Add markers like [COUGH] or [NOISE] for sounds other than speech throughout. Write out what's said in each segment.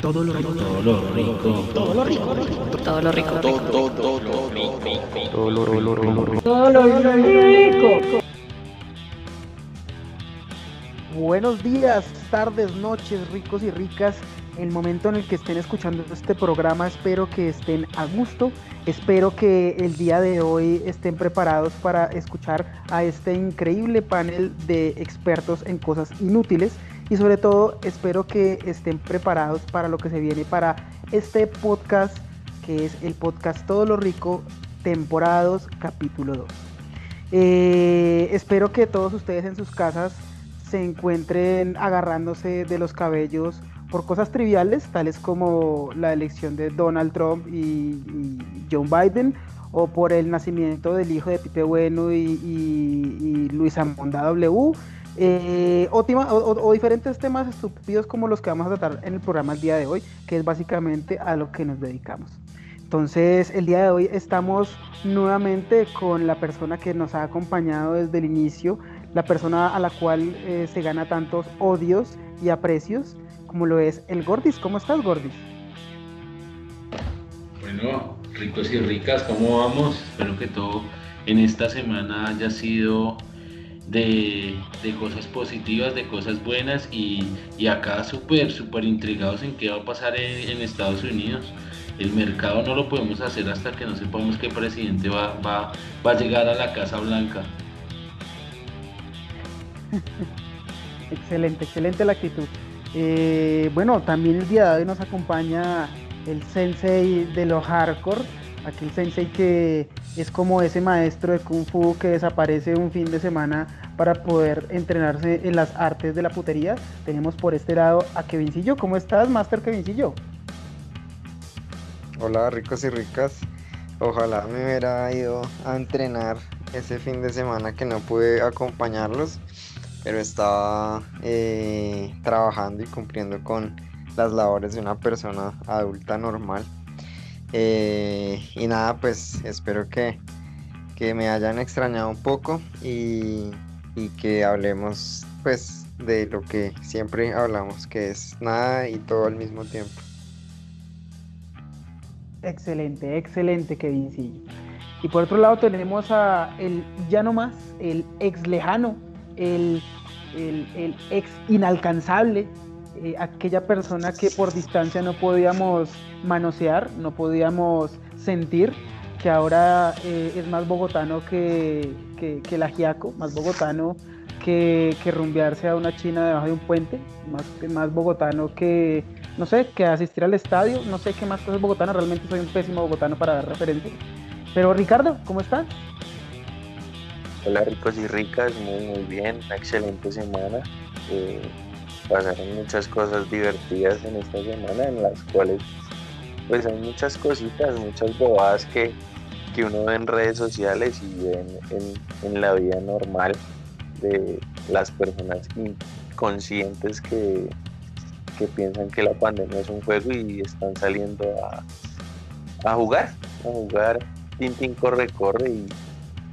Todo lo rico, todo lo rico, todo lo rico, todo lo rico, todo, todo, todo lo rico, todo lo rico, todo lo rico. Buenos días, tardes, noches, ricos y ricas. El momento en el que estén escuchando este programa, espero que estén a gusto. Espero que el día de hoy estén preparados para escuchar a este increíble panel de expertos en cosas inútiles y sobre todo espero que estén preparados para lo que se viene para este podcast que es el podcast Todo lo Rico, temporadas capítulo 2. Eh, espero que todos ustedes en sus casas se encuentren agarrándose de los cabellos por cosas triviales, tales como la elección de Donald Trump y, John Biden, o por el nacimiento del hijo de Pipe Bueno y, y Luisa Monda W eh, o, diferentes temas estúpidos como los que vamos a tratar en el programa el día de hoy, que es básicamente a lo que nos dedicamos. Entonces, el día de hoy estamos nuevamente con la persona que nos ha acompañado desde el inicio, la persona a la cual eh, se gana tantos odios y aprecios, como lo es el Gordis. ¿Cómo estás, Gordis? Bueno, ricos y ricas, ¿cómo vamos? Espero que todo en esta semana haya sido de, cosas positivas, de cosas buenas y, acá súper, súper intrigados en qué va a pasar en, Estados Unidos. El mercado no lo podemos hacer hasta que no sepamos qué presidente va, va, va a llegar a la Casa Blanca. [LAUGHS] excelente, excelente la actitud. Eh, bueno, también el día de hoy nos acompaña el sensei de los hardcore, aquel sensei que es como ese maestro de kung fu que desaparece un fin de semana para poder entrenarse en las artes de la putería. Tenemos por este lado a Kevincillo. ¿Cómo estás, Master Kevincillo? Hola, ricos y ricas. Ojalá me hubiera ido a entrenar ese fin de semana que no pude acompañarlos, pero estaba eh, trabajando y cumpliendo con las labores de una persona adulta normal. Eh, y nada, pues espero que, me hayan extrañado un poco y, que hablemos pues de lo que siempre hablamos, que es nada y todo al mismo tiempo. Excelente, excelente, Kevin, sí. Y por otro lado tenemos a el ya no más, el ex lejano, el, el ex inalcanzable, eh, aquella persona que por distancia no podíamos manosear, no podíamos sentir, que ahora eh, es más bogotano que, que, la Giaco, más bogotano que, que, rumbearse a una china debajo de un puente, más, más bogotano que, no sé, que asistir al estadio, no sé qué más cosas bogotanas, realmente soy un pésimo bogotano para dar referencia. Pero Ricardo, ¿cómo estás? Hola ricos y ricas, muy muy bien, una excelente semana. Eh, pasaron muchas cosas divertidas en esta semana en las cuales pues hay muchas cositas, muchas bobadas que, que uno ve en redes sociales y en, en, la vida normal de las personas inconscientes que, que piensan que la pandemia es un juego y están saliendo a, a jugar, a jugar Tintín corre, corre y,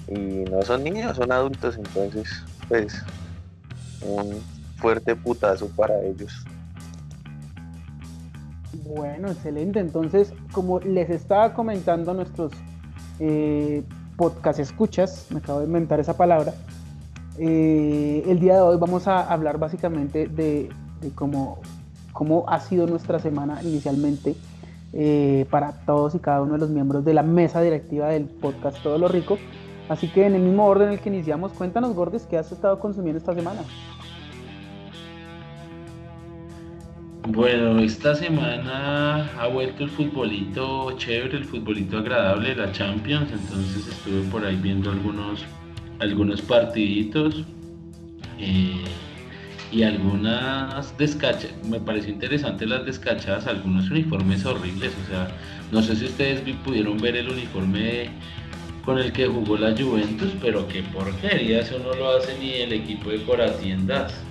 y no son niños, son adultos, entonces pues un, fuerte putazo para ellos. Bueno, excelente. Entonces, como les estaba comentando nuestros eh, podcast escuchas, me acabo de inventar esa palabra, eh, el día de hoy vamos a hablar básicamente de, cómo, cómo, ha sido nuestra semana inicialmente eh, para todos y cada uno de los miembros de la mesa directiva del podcast Todo lo Rico. Así que en el mismo orden en el que iniciamos, cuéntanos, Gordes, ¿qué has estado consumiendo esta semana? Bueno, esta semana ha vuelto el futbolito chévere, el futbolito agradable, la Champions, entonces estuve por ahí viendo algunos, algunos partiditos eh, y algunas descachas, me pareció interesante las descachadas, algunos uniformes horribles, o sea, no sé si ustedes pudieron ver el uniforme con el que jugó la Juventus, pero qué porquería, eso no lo hace ni el equipo de Coratiendas.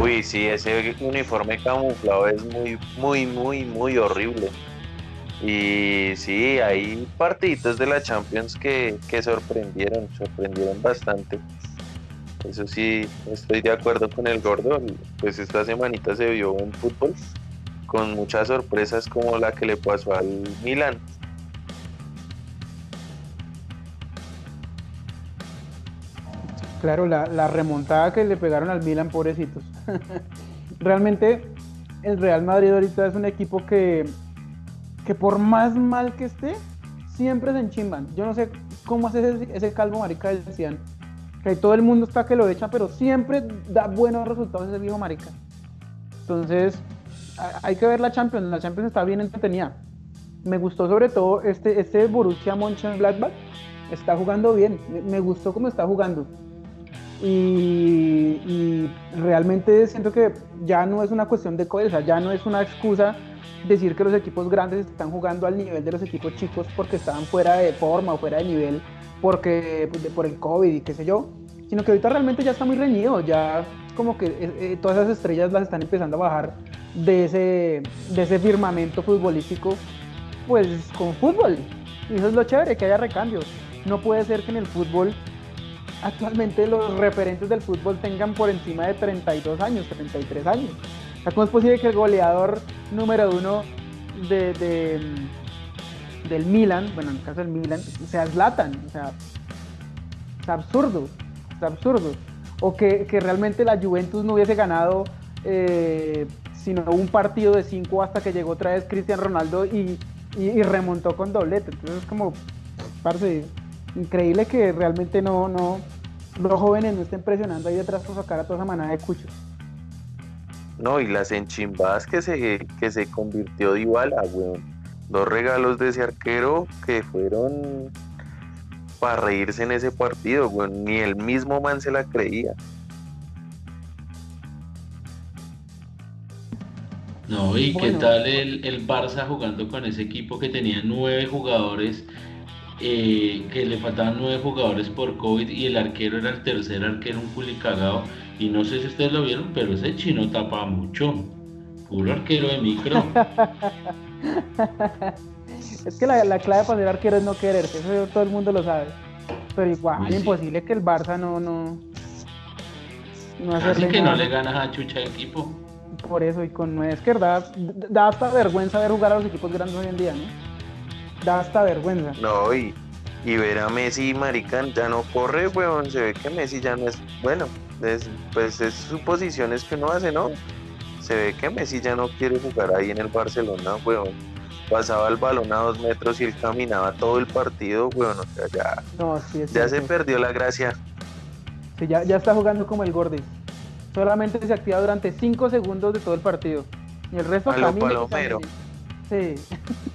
Uy, sí, ese uniforme camuflado es muy, muy, muy, muy horrible. Y sí, hay partiditos de la Champions que, sorprendieron, sorprendieron bastante. Eso sí, estoy de acuerdo con el gordo. Pues esta semanita se vio un fútbol con muchas sorpresas como la que le pasó al Milan. Claro, la, remontada que le pegaron al Milan, pobrecitos. [LAUGHS] Realmente el Real Madrid ahorita es un equipo que, que por más mal que esté, siempre se enchimban. Yo no sé cómo hace ese, ese calvo marica del Cian. Que todo el mundo está que lo echa, pero siempre da buenos resultados ese viejo marica. Entonces, hay que ver la Champions. La Champions está bien entretenida. Me gustó sobre todo este, este Borussia Mönchengladbach. Está jugando bien. Me, me gustó cómo está jugando. Y, realmente siento que ya no es una cuestión de cabeza, ya no es una excusa decir que los equipos grandes están jugando al nivel de los equipos chicos porque estaban fuera de forma o fuera de nivel porque pues, por el COVID y qué sé yo, sino que ahorita realmente ya está muy reñido, ya como que eh, eh, todas esas estrellas las están empezando a bajar de ese, de ese firmamento futbolístico, pues con fútbol. Y eso es lo chévere, que haya recambios. No puede ser que en el fútbol actualmente los referentes del fútbol tengan por encima de 32 años, 33 años. O sea, ¿Cómo es posible que el goleador número uno de, de, del Milan, bueno, en el caso del Milan, sea Zlatan? O sea, es absurdo, es absurdo. O que, que realmente la Juventus no hubiese ganado eh, sino un partido de cinco hasta que llegó otra vez Cristian Ronaldo y, y- y remontó con doblete. Entonces es como, parce, increíble que realmente no, no, los jóvenes no estén presionando ahí detrás por sacar a toda esa manada de cuchos. No, y las enchimbadas que se, que se convirtió Dybala, weón. Dos regalos de ese arquero que fueron para reírse en ese partido, weón. Ni el mismo man se la creía. No, y qué tal el, el Barça jugando con ese equipo que tenía nueve jugadores, eh, que le faltaban nueve jugadores por COVID y el arquero era el tercer arquero, un culicagado. Y no sé si ustedes lo vieron, pero ese chino tapa mucho. Puro arquero de micro. [LAUGHS] Es que la, la clave para ser arquero es no quererse, eso todo el mundo lo sabe. Pero igual, sí. imposible que el Barça no, no, no Así que no le ganas a chucha de equipo. Por eso, y con nueve, es que da, da hasta vergüenza ver jugar a los equipos grandes hoy en día, ¿no? Da hasta vergüenza. No, y, y ver a Messi, maricán, ya no corre, weón. Se ve que Messi ya no es, bueno, es- pues es suposiciones que uno hace, ¿no? Se ve que Messi ya no quiere jugar ahí en el Barcelona, weón. Pasaba el balón a dos metros y él caminaba todo el partido, weón. O sea, ya, No, sí, es ya se perdió la gracia. Sí, ya, ya está jugando como el Gordis. Solamente se activa durante 5 segundos de todo el partido. Y el resto A lo camina y palomero. Sí. [LAUGHS]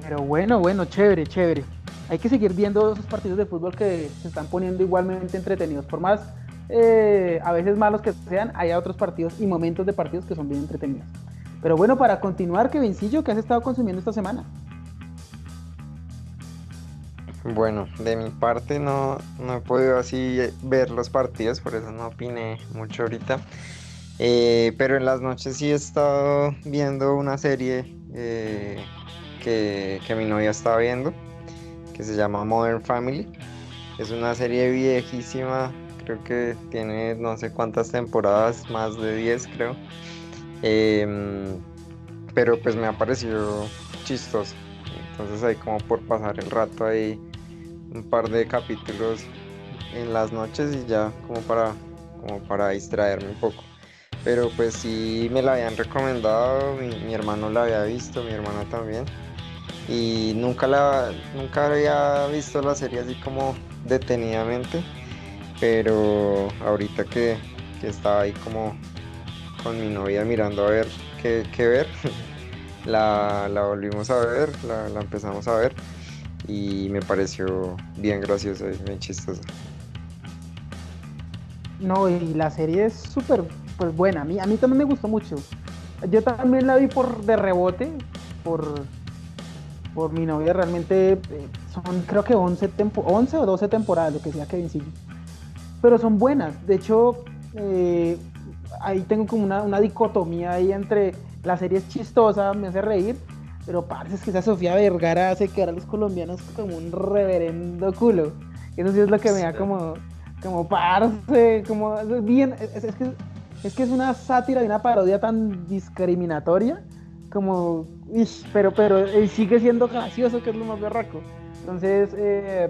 Pero bueno, bueno, chévere, chévere. Hay que seguir viendo esos partidos de fútbol que se están poniendo igualmente entretenidos. Por más eh, a veces malos que sean, hay otros partidos y momentos de partidos que son bien entretenidos. Pero bueno, para continuar, Kevincillo, ¿qué has estado consumiendo esta semana? Bueno, de mi parte no, no he podido así ver los partidos, por eso no opiné mucho ahorita. Eh, pero en las noches sí he estado viendo una serie eh, que, que mi novia estaba viendo, que se llama Modern Family. Es una serie viejísima, creo que tiene no sé cuántas temporadas, más de 10 creo. Em, pero pues me ha parecido chistoso. Entonces ahí como por pasar el rato ahí un par de capítulos en las noches y ya como para como para distraerme un poco. Pero pues sí me la habían recomendado, mi, mi hermano la había visto, mi hermana también. Y nunca la nunca había visto la serie así como detenidamente. Pero ahorita que, estaba ahí como con mi novia mirando a ver qué, qué ver, [LAUGHS] la, la volvimos a ver, la, la empezamos a ver y me pareció bien graciosa y bien chistosa. No, y la serie es súper pues, buena. A mí, a mí también me gustó mucho. Yo también la vi por de rebote, por, por mi novia. Realmente eh, son creo que 11, tempo- 11 o 12 temporadas, lo que sea que Vincillo. Pero son buenas. De hecho, eh, ahí tengo como una, una dicotomía ahí entre la serie es chistosa, me hace reír, pero parece que esa Sofía Vergara hace quedar a los colombianos como un reverendo culo. Eso sí es lo que me da como, como parce, como es bien, es, que, es que es una sátira y una parodia tan discriminatoria como, pero, pero sigue siendo gracioso, que es lo más berraco. Entonces, eh,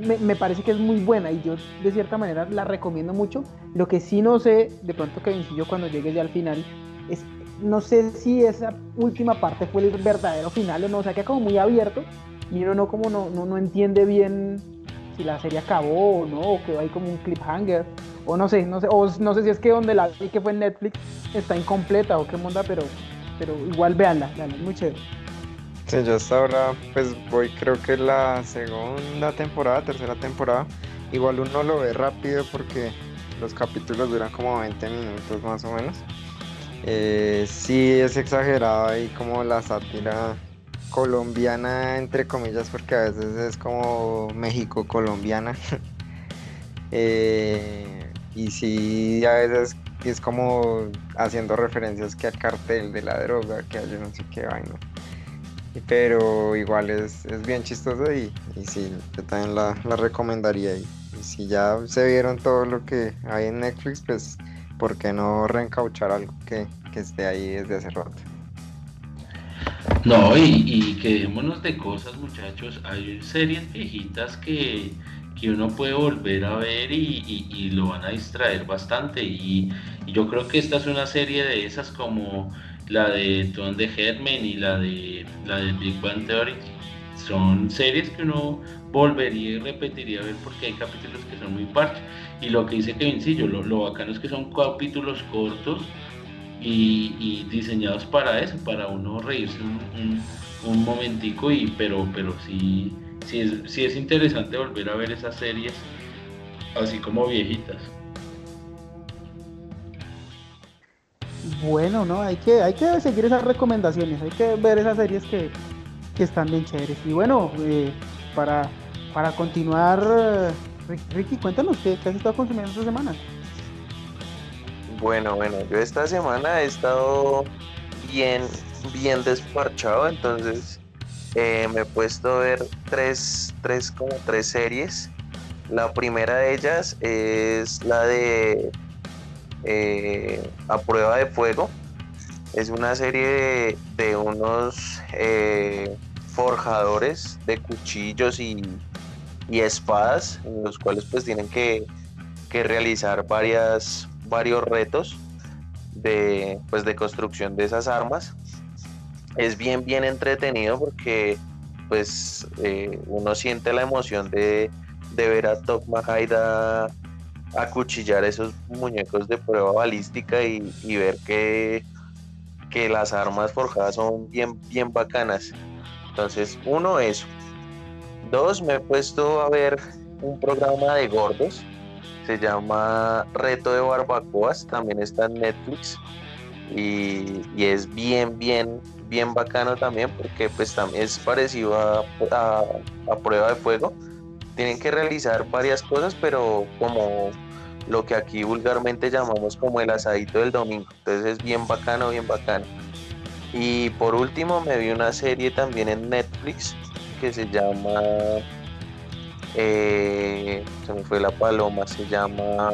me, parece que es muy buena y yo de cierta manera la recomiendo mucho. Lo que sí no sé, de pronto que yo cuando llegue ya al final, es no sé si esa última parte fue el verdadero final o no, o sea, que como muy abierto y uno no como no, no, entiende bien si la serie acabó o no, o quedó ahí como un cliffhanger, o no sé, no sé, o no sé si es que donde la vi que fue en Netflix está incompleta o qué onda, pero, pero igual véanla, véanla, es muy chévere. Sí, yo hasta ahora pues voy creo que la segunda temporada, tercera temporada. Igual uno lo ve rápido porque los capítulos duran como 20 minutos más o menos. Eh, sí es exagerado ahí como la sátira colombiana entre comillas porque a veces es como México colombiana. [LAUGHS] Eh, y sí a veces es como haciendo referencias que al cartel de la droga, que hay no sé qué vaina pero igual es, bien chistoso y, y sí, yo también la, recomendaría. Y, si ya se vieron todo lo que hay en Netflix, pues ¿por qué no reencauchar algo que, esté ahí desde hace rato? No, y, y que de cosas, muchachos. Hay series viejitas que, uno puede volver a ver y, lo van a distraer bastante. Y, yo creo que esta es una serie de esas como la de Tom de Herman y la de la de Big Bang Theory son series que uno volvería y repetiría a ver porque hay capítulos que son muy parches y lo que dice Kevin sí, lo, lo bacano es que son capítulos cortos y, diseñados para eso, para uno reírse un, un, momentico y pero pero sí, sí es, sí es interesante volver a ver esas series así como viejitas. bueno, ¿no? Hay que, hay que seguir esas recomendaciones, hay que ver esas series que, están bien chéveres. Y bueno, eh, para, para continuar, eh, Ricky, cuéntanos ¿qué, has estado consumiendo esta semana. Bueno, bueno, yo esta semana he estado bien, bien desparchado, entonces eh, me he puesto a ver tres, tres, como tres series. La primera de ellas es la de eh, a prueba de fuego. Es una serie de, unos eh, forjadores de cuchillos y, espadas, en los cuales pues tienen que, realizar varias, varios retos de, pues, de construcción de esas armas. Es bien, bien entretenido porque pues eh, uno siente la emoción de, de ver a Top Mahaida acuchillar esos muñecos de prueba balística y, ver que, que las armas forjadas son bien, bien bacanas. Entonces, uno, eso. Dos, me he puesto a ver un programa de gordos. Se llama Reto de Barbacoas. También está en Netflix. Y, es bien, bien, bien bacano también porque pues también es parecido a, a prueba de fuego tienen que realizar varias cosas, pero como lo que aquí vulgarmente llamamos como el asadito del domingo. Entonces es bien bacano, bien bacano. Y por último me vi una serie también en Netflix que se llama... Eh, se me fue la paloma, se llama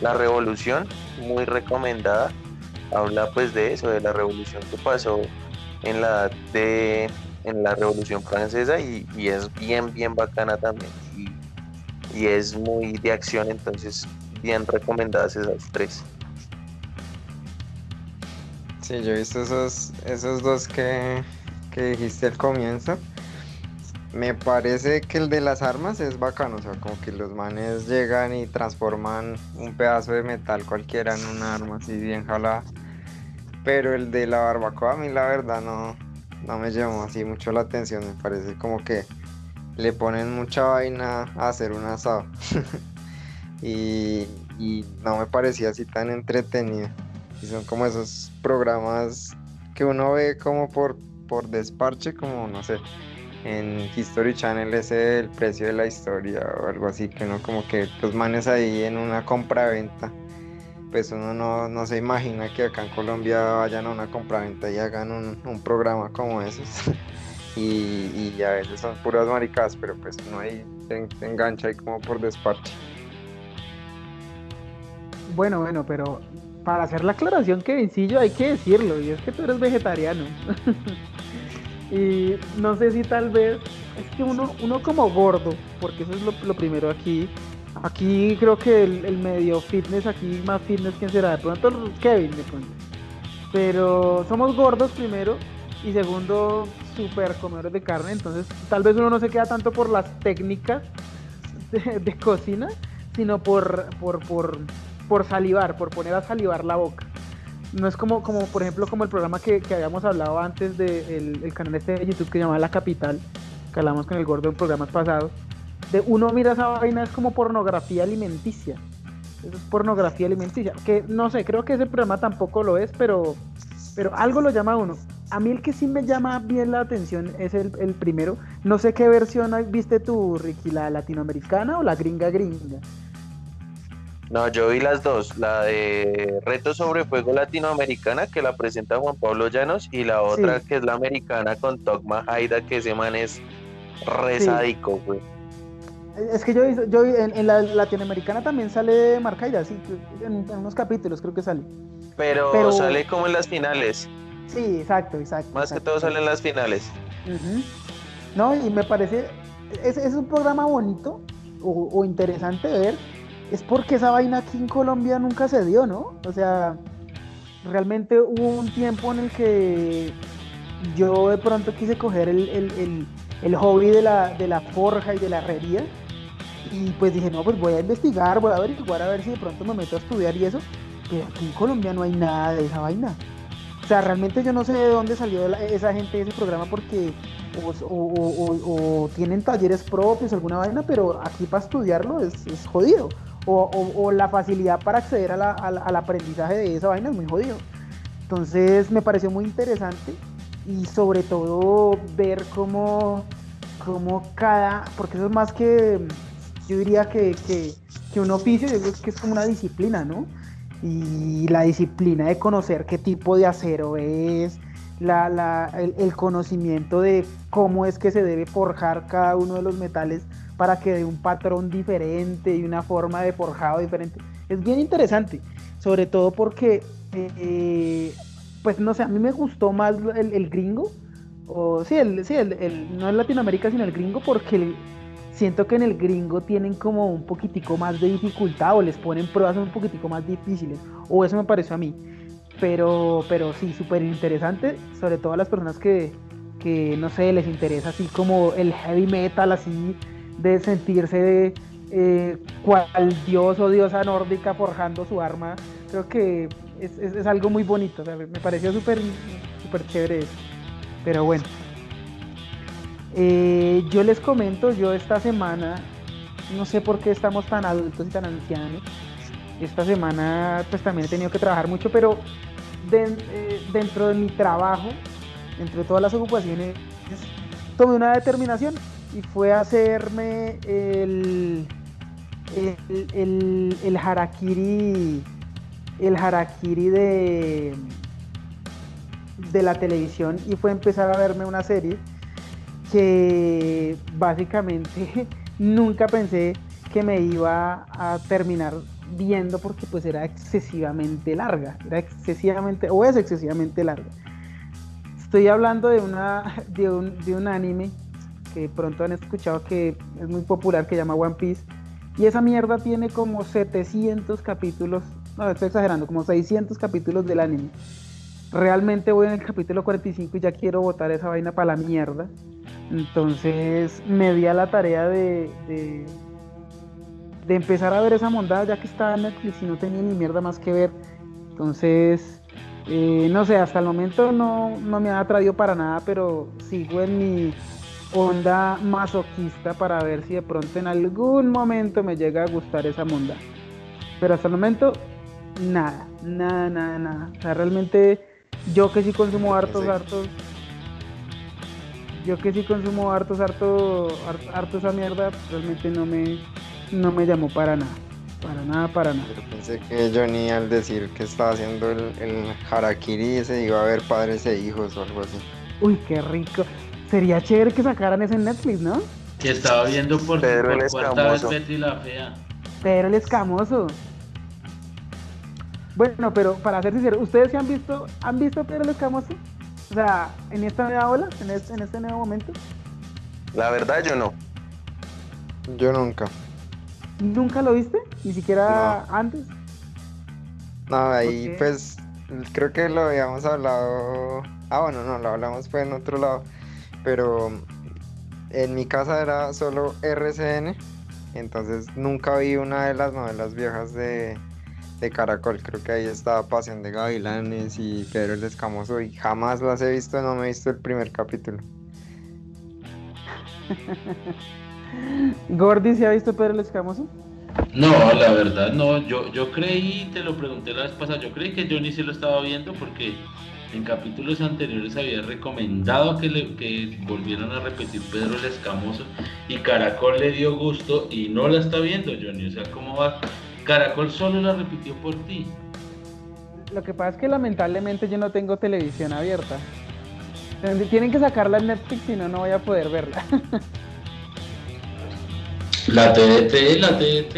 La Revolución, muy recomendada. Habla pues de eso, de la revolución que pasó en la de en la Revolución Francesa y, es bien, bien bacana también. Y, es muy de acción, entonces bien recomendadas esas tres. Sí, yo he visto esos, esos dos que, que dijiste al comienzo. Me parece que el de las armas es bacano, o sea, como que los manes llegan y transforman un pedazo de metal cualquiera en un arma así bien jalada. Pero el de la barbacoa a mí la verdad no, no me llamó así mucho la atención, me parece como que le ponen mucha vaina a hacer un asado. [LAUGHS] y, no me parecía así tan entretenido. Y son como esos programas que uno ve como por, por desparche, como no sé, en History Channel ese el precio de la historia o algo así, que no como que los manes ahí en una compra-venta pues uno no, se imagina que acá en Colombia vayan a una compraventa y hagan un, programa como esos. [LAUGHS] y, y, a veces son puras maricadas, pero pues uno ahí se, engancha ahí como por despacho. Bueno, bueno, pero para hacer la aclaración, que Kevincillo, hay que decirlo, y es que tú eres vegetariano. [LAUGHS] y no sé si tal vez, es que uno, uno como gordo, porque eso es lo, lo primero aquí, Aquí creo que el, medio fitness, aquí más fitness, ¿quién será? De pronto Kevin, de pronto. Pero somos gordos primero y segundo, súper comedores de carne. Entonces, tal vez uno no se queda tanto por las técnicas de, cocina, sino por, por, por, por, salivar, por poner a salivar la boca. No es como, como por ejemplo, como el programa que, que habíamos hablado antes del el canal este de YouTube que se llama La Capital, que hablamos con el gordo en programas pasados de uno mira esa vaina es como pornografía alimenticia. Eso es pornografía alimenticia. Que no sé, creo que ese programa tampoco lo es, pero, pero algo lo llama a uno. A mí el que sí me llama bien la atención es el, primero. No sé qué versión viste tú, Ricky, la latinoamericana o la gringa gringa. No, yo vi las dos, la de Reto sobre Fuego Latinoamericana que la presenta Juan Pablo Llanos y la otra que es la americana con Togma Haida que ese man es resádico, güey. Es que yo, yo en, la latinoamericana también sale Marcaida, sí, en, unos capítulos creo que sale. Pero, sale como en las finales. Sí, exacto, exacto. Más que todo sale en las finales. No, y me parece, es, es un programa bonito o, interesante de ver, es porque esa vaina aquí en Colombia nunca se dio, ¿no? O sea, realmente hubo un tiempo en el que yo de pronto quise coger el, el, el, hobby de la, de la forja y de la herrería y pues dije, no, pues voy a investigar, voy a averiguar a ver si de pronto me meto a estudiar y eso. Pero aquí en Colombia no hay nada de esa vaina. O sea, realmente yo no sé de dónde salió esa gente de ese programa porque o, tienen talleres propios, alguna vaina, pero aquí para estudiarlo es, jodido. O, la facilidad para acceder al aprendizaje de esa vaina es muy jodido. Entonces me pareció muy interesante y sobre todo ver cómo, cómo cada, porque eso es más que yo diría que, un oficio, yo creo que es como una disciplina, ¿no? Y la disciplina de conocer qué tipo de acero es, el, conocimiento de cómo es que se debe forjar cada uno de los metales para que dé un patrón diferente y una forma de forjado diferente. Es bien interesante, sobre todo porque, eh, pues no sé, a mí me gustó más el, gringo, o sí, el, sí el, no en Latinoamérica, sino el gringo, porque el, siento que en el gringo tienen como un poquitico más de dificultad o les ponen pruebas un poquitico más difíciles, o eso me pareció a mí. Pero, pero sí, súper interesante, sobre todo a las personas que, que, no sé, les interesa así como el heavy metal, así de sentirse eh, cual dios o diosa nórdica forjando su arma. Creo que es, es, algo muy bonito, me pareció súper chévere eso. Pero bueno, eh, yo les comento, yo esta semana, no sé por qué estamos tan adultos y tan ancianos, esta semana pues también he tenido que trabajar mucho, pero eh, dentro de mi trabajo, entre todas las ocupaciones, tomé una determinación y fue hacerme el, el, el, harakiri, el harakiri de, de la televisión y fue empezar a verme una serie que básicamente [LAUGHS] nunca pensé que me iba a terminar viendo porque pues era excesivamente larga, era excesivamente, o es excesivamente larga. Estoy hablando de, una, [LAUGHS] de, un, de un anime que pronto han escuchado que es muy popular, que llama One Piece, y esa mierda tiene como 700 capítulos, no, estoy exagerando, como 600 capítulos del anime. Realmente voy en el capítulo 45 y ya quiero botar esa vaina para la mierda. Entonces me di a la tarea de, de, empezar a ver esa mondada ya que estaba en Netflix y no tenía ni mierda más que ver. Entonces, eh, no sé, hasta el momento no, me ha atraído para nada, pero sigo en mi onda masoquista para ver si de pronto en algún momento me llega a gustar esa monda. Pero hasta el momento, nada, nada, nada, nada. O sea, realmente yo que sí consumo hartos, hartos yo que sí consumo hartos, harto, harto, esa mierda, realmente no me, no me llamó para nada. Para nada, para nada. Yo pensé que Johnny al decir que estaba haciendo el, el harakiri se iba a ver padres e hijos o algo así. Uy, qué rico. Sería chévere que sacaran ese en Netflix, ¿no? Que estaba viendo por, Pedro el por cuarta vez. Betty la Fea. Pero el escamoso. Bueno, pero para ser sincero, ¿ustedes sí han visto, han visto Pedro el escamoso? O sea, en esta nueva ola, en este, en este nuevo momento. La verdad yo no. Yo nunca. ¿Nunca lo viste? Ni siquiera antes. No, ahí pues creo que lo habíamos hablado. Ah, bueno, no, lo hablamos fue en otro lado. Pero en mi casa era solo RCN. Entonces nunca vi una de las novelas viejas de, de Caracol. Creo que ahí estaba Pasión de Gavilanes y Pedro el Escamoso. Y jamás las he visto, no me he visto el primer capítulo. [LAUGHS] Gordy, ¿se ha visto Pedro el escamoso? No, la verdad no, yo, yo creí, te lo pregunté la vez pasada, yo creí que Johnny sí lo estaba viendo porque en capítulos anteriores había recomendado que, le, que volvieran a repetir Pedro el Escamoso y Caracol le dio gusto y no la está viendo Johnny, o sea, ¿cómo va? Caracol solo la repitió por ti. Lo que pasa es que lamentablemente yo no tengo televisión abierta. Tienen que sacarla en Netflix, si no, no voy a poder verla. [LAUGHS] La TDT, la TDT.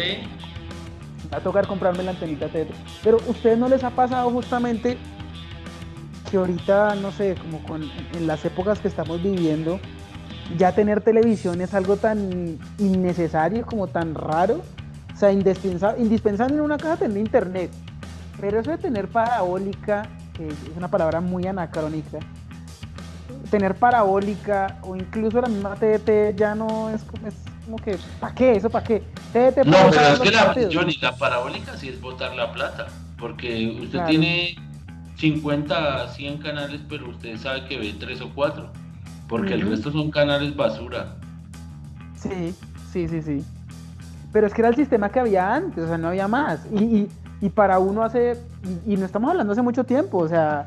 Va a tocar comprarme la antenita TT. Pero ¿ustedes no les ha pasado justamente que ahorita, no sé, como con, en las épocas que estamos viviendo, ya tener televisión es algo tan innecesario, como tan raro? O sea, indispensable, indispensable en una casa tener internet. Pero eso de tener parabólica, que es una palabra muy anacrónica, tener parabólica o incluso la misma TDT ya no es como, es como que, ¿para qué? ¿Eso para qué? TDT No, pero es que la. Johnny, la parabólica sí es botar la plata, porque usted Claro. tiene 50, 100 canales, pero usted sabe que ve 3 o 4, porque el resto son canales basura. Sí, sí, sí, sí. Pero es que era el sistema que había antes, o sea, no había más. Y, y- para uno hace, y, y no estamos hablando hace mucho tiempo, o sea,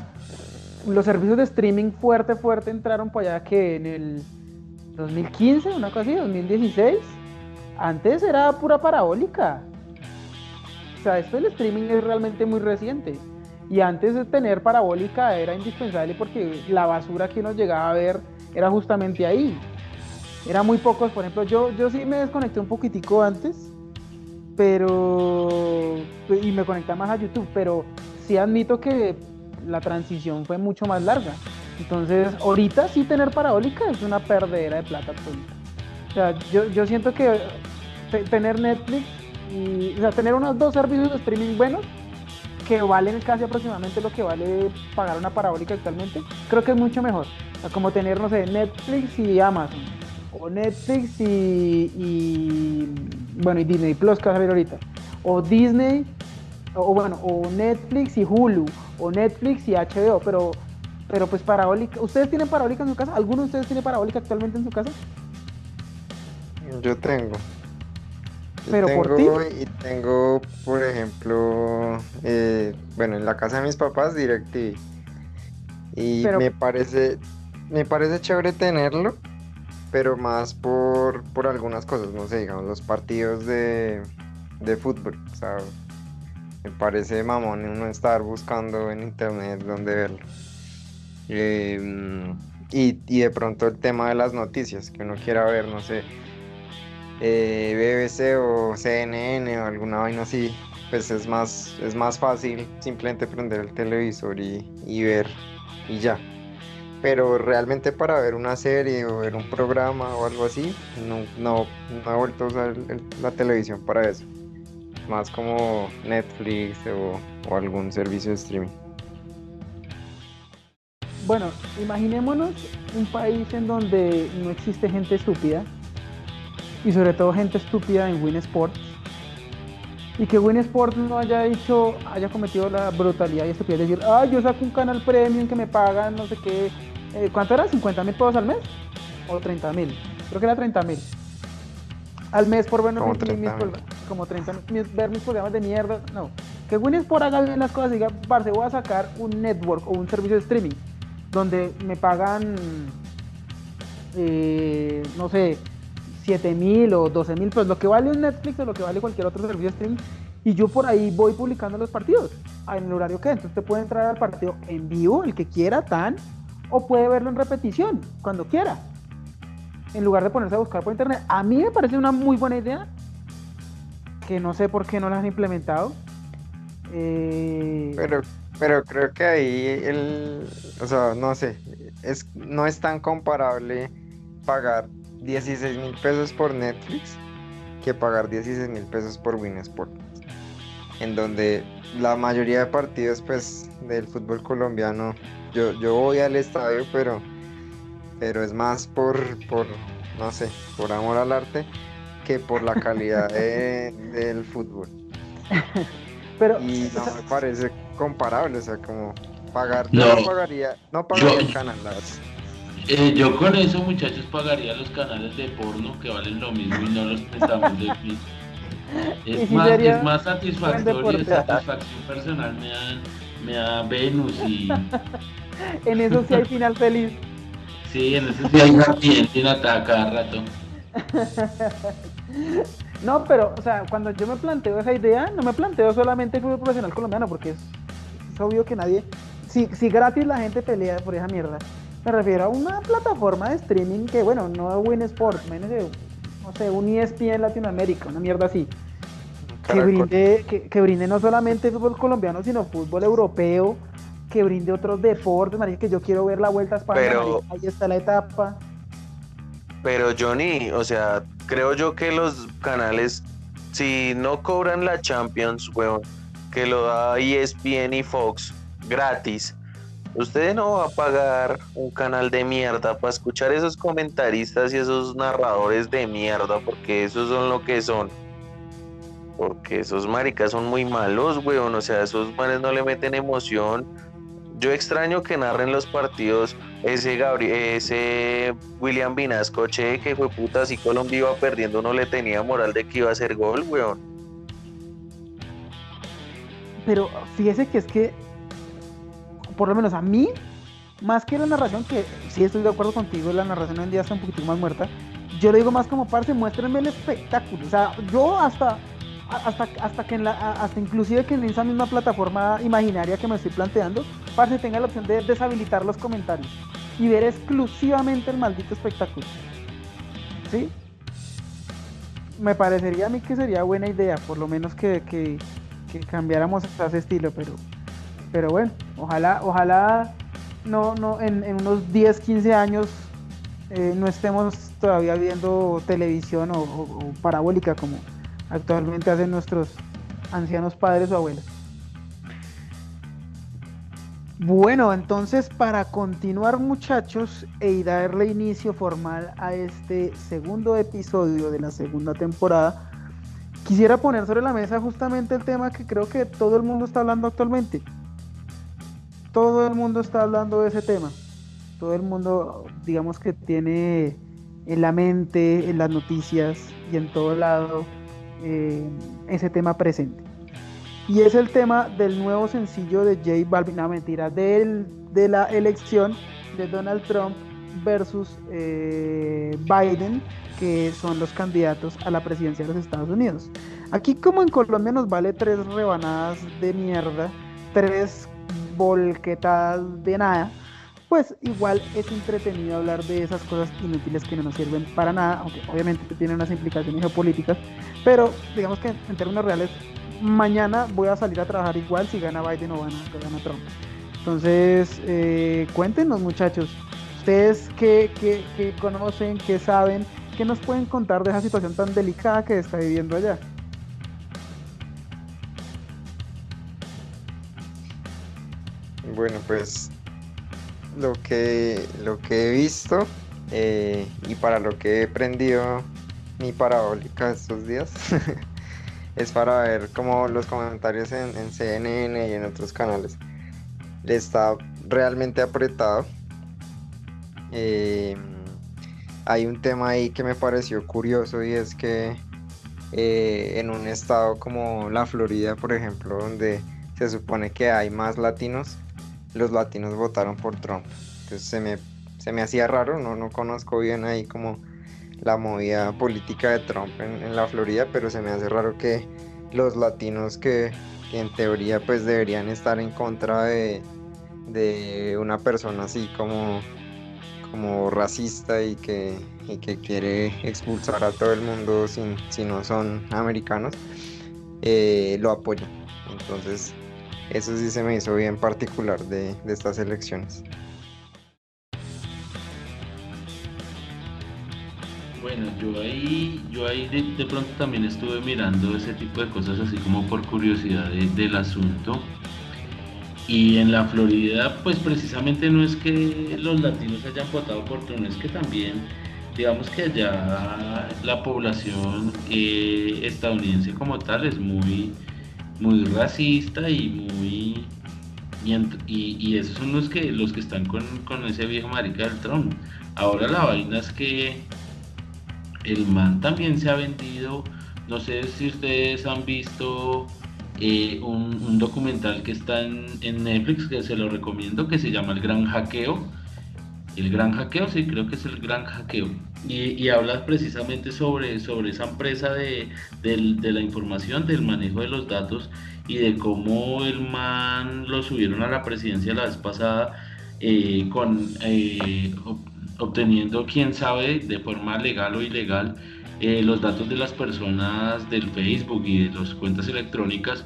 los servicios de streaming fuerte, fuerte entraron por allá que en el 2015, una cosa así, 2016. Antes era pura parabólica. O sea, esto del streaming es realmente muy reciente. Y antes de tener parabólica era indispensable porque la basura que uno llegaba a ver era justamente ahí. Era muy pocos, por ejemplo, yo, yo sí me desconecté un poquitico antes, pero... y me conecté más a YouTube, pero sí admito que la transición fue mucho más larga. Entonces, ahorita sí tener parabólica es una perdedera de plata absoluta. O sea, yo, yo siento que te- tener Netflix y, o sea, tener unos dos servicios de streaming buenos que valen casi aproximadamente lo que vale pagar una parabólica actualmente, creo que es mucho mejor. O sea, como tener, no sé, Netflix y Amazon, o Netflix y, y, bueno, y Disney Plus que va a salir ahorita, o Disney, o bueno, o Netflix y Hulu, o Netflix y HBO, pero, pero pues parabólica, ¿ustedes tienen parabólica en su casa? ¿Alguno de ustedes tiene parabólica actualmente en su casa? Yo tengo. Yo Pero por tengo y tengo, por ejemplo, eh, bueno, en la casa de mis papás DirecTV. Y Pero- me parece, me parece chévere tenerlo, pero más por, por algunas cosas, no sé, digamos, los partidos de, de fútbol. O sea, me parece mamón uno estar buscando en internet dónde verlo. Em, y, y de pronto el tema de las noticias, que uno quiera ver, no sé, eh, BBC o CNN o alguna vaina así, pues es más, es más fácil simplemente prender el televisor y, y ver y ya. Pero realmente para ver una serie o ver un programa o algo así, no, no, no he vuelto a usar la televisión para eso. Más como Netflix o, o algún servicio de streaming. Bueno, imaginémonos un país en donde no existe gente estúpida y sobre todo gente estúpida en Win Sports y que Win Sports no haya dicho, haya cometido la brutalidad y estupidez de decir, ah, yo saco un canal premium que me pagan no sé qué, eh, ¿cuánto era? ¿50 mil pesos al mes? ¿O 30 mil? Creo que era 30 mil. Al mes por ver Como mis- mis 30.000. progr- como 30 mil, ver mis programas de mierda, no. Que Win Sport haga bien las cosas y diga, parce, voy a sacar un network o un servicio de streaming donde me pagan, eh, no sé, 7 mil o 12 mil, pues lo que vale un Netflix o lo que vale cualquier otro servicio streaming, y yo por ahí voy publicando los partidos en el horario que entonces usted puede entrar al partido en vivo el que quiera tan o puede verlo en repetición cuando quiera en lugar de ponerse a buscar por internet. A mí me parece una muy buena idea que no sé por qué no la han implementado eh, pero pero creo que ahí el o sea no sé es no es tan comparable pagar 16 mil pesos por Netflix que pagar 16 mil pesos por Winsport en donde la mayoría de partidos pues del fútbol colombiano yo, yo voy al estadio pero pero es más por por no sé por amor al arte que por la calidad [LAUGHS] del fútbol. Pero y no me parece comparable o sea como pagar no, pagaría no pagaría el canal eh, yo con eso muchachos pagaría los canales de porno que valen lo mismo y no los prestamos de [LAUGHS] fin es, más, es más satisfactorio, satisfacción personal me da, me da Venus y... [LAUGHS] en eso sí hay final feliz. Sí, en eso sí hay happy en ataca cada rato. [LAUGHS] no, pero, o sea, cuando yo me planteo esa idea, no me planteo solamente el fútbol profesional colombiano, porque es, obvio que nadie... Si, si gratis la gente pelea por esa mierda, me refiero a una plataforma de streaming que, bueno, no Win Sports, imagínense no sé, un ESPN Latinoamérica, una mierda así. Que brinde, que, brinde no solamente fútbol colombiano, sino fútbol europeo, que brinde otros deportes, marica, que yo quiero ver la vuelta a España, pero, ahí está la etapa. Pero Johnny, o sea, creo yo que los canales, si no cobran la Champions, weón, que lo da ESPN y Fox gratis, Usted no va a pagar un canal de mierda para escuchar esos comentaristas y esos narradores de mierda, porque esos son lo que son. Porque esos maricas son muy malos, weón. O sea, esos manes no le meten emoción. Yo extraño que narren los partidos ese Gabriel, ese William Vinasco, che, que fue puta, si Colombia iba perdiendo, no le tenía moral de que iba a hacer gol, weón. Pero fíjese que es que por lo menos a mí, más que la narración, que sí estoy de acuerdo contigo, la narración hoy en día está un poquito más muerta, yo lo digo más como parce, muéstrenme el espectáculo. O sea, yo hasta, hasta, hasta que hasta inclusive que en esa misma plataforma imaginaria que me estoy planteando, parce tenga la opción de deshabilitar los comentarios y ver exclusivamente el maldito espectáculo. ¿Sí? Me parecería a mí que sería buena idea, por lo menos que, que, cambiáramos ese estilo, pero pero bueno, ojalá, ojalá no, no, en, unos 10, 15 años eh, no estemos todavía viendo televisión o, parabólica como actualmente hacen nuestros ancianos padres o abuelos. Bueno, entonces para continuar muchachos y darle inicio formal a este segundo episodio de la segunda temporada, quisiera poner sobre la mesa justamente el tema que creo que todo el mundo está hablando actualmente, todo el mundo está hablando de ese tema. Todo el mundo, digamos que tiene en la mente, en las noticias y en todo lado eh, ese tema presente. Y es el tema del nuevo sencillo de J Balvin, no mentira, de la elección de Donald Trump versus eh, Biden, que son los candidatos a la presidencia de los Estados Unidos. Aquí como en Colombia nos vale tres rebanadas de mierda, tres volquetadas de nada, pues igual es entretenido hablar de esas cosas inútiles que no nos sirven para nada, aunque obviamente tienen unas implicaciones geopolíticas, pero digamos que en términos reales, mañana voy a salir a trabajar igual si gana Biden o gana, gana Trump. Entonces, eh, cuéntenos muchachos, ustedes qué, qué conocen, qué saben, qué nos pueden contar de esa situación tan delicada que está viviendo allá. Bueno, pues lo que, lo que he visto eh, y para lo que he prendido mi parabólica estos días [LAUGHS] es para ver como los comentarios en, CNN y en otros canales. Está realmente apretado. Eh, hay un tema ahí que me pareció curioso y es que eh, en un estado como la Florida, por ejemplo, donde se supone que hay más latinos, los latinos votaron por Trump. Entonces se me, se me hacía raro, no, no conozco bien ahí como la movida política de Trump en, la Florida, pero se me hace raro que los latinos que, en teoría pues deberían estar en contra de, de una persona así como, como racista y que, que quiere expulsar a todo el mundo si no son americanos, eh, lo apoyan. Entonces, eso sí se me hizo bien particular de, estas elecciones. Bueno, yo ahí, yo ahí de, pronto también estuve mirando ese tipo de cosas así como por curiosidad del asunto. Y en la Florida, pues precisamente no es que los latinos hayan votado por Trump, es que también, digamos que allá la población eh, estadounidense como tal es muy, muy racista y muy... Y, esos son los que, los que están con, con ese viejo marica del Trump. Ahora la vaina es que el man también se ha vendido, no sé si ustedes han visto eh, un, documental que está en, Netflix que se lo recomiendo, que se llama El Gran Hackeo. El Gran Hackeo, sí, creo que es el Gran Hackeo. Y, habla precisamente sobre, sobre esa empresa de, la información, del manejo de los datos y de cómo el man lo subieron a la presidencia la vez pasada eh, con eh, obteniendo, quién sabe, de forma legal o ilegal, eh, los datos de las personas del Facebook y de las cuentas electrónicas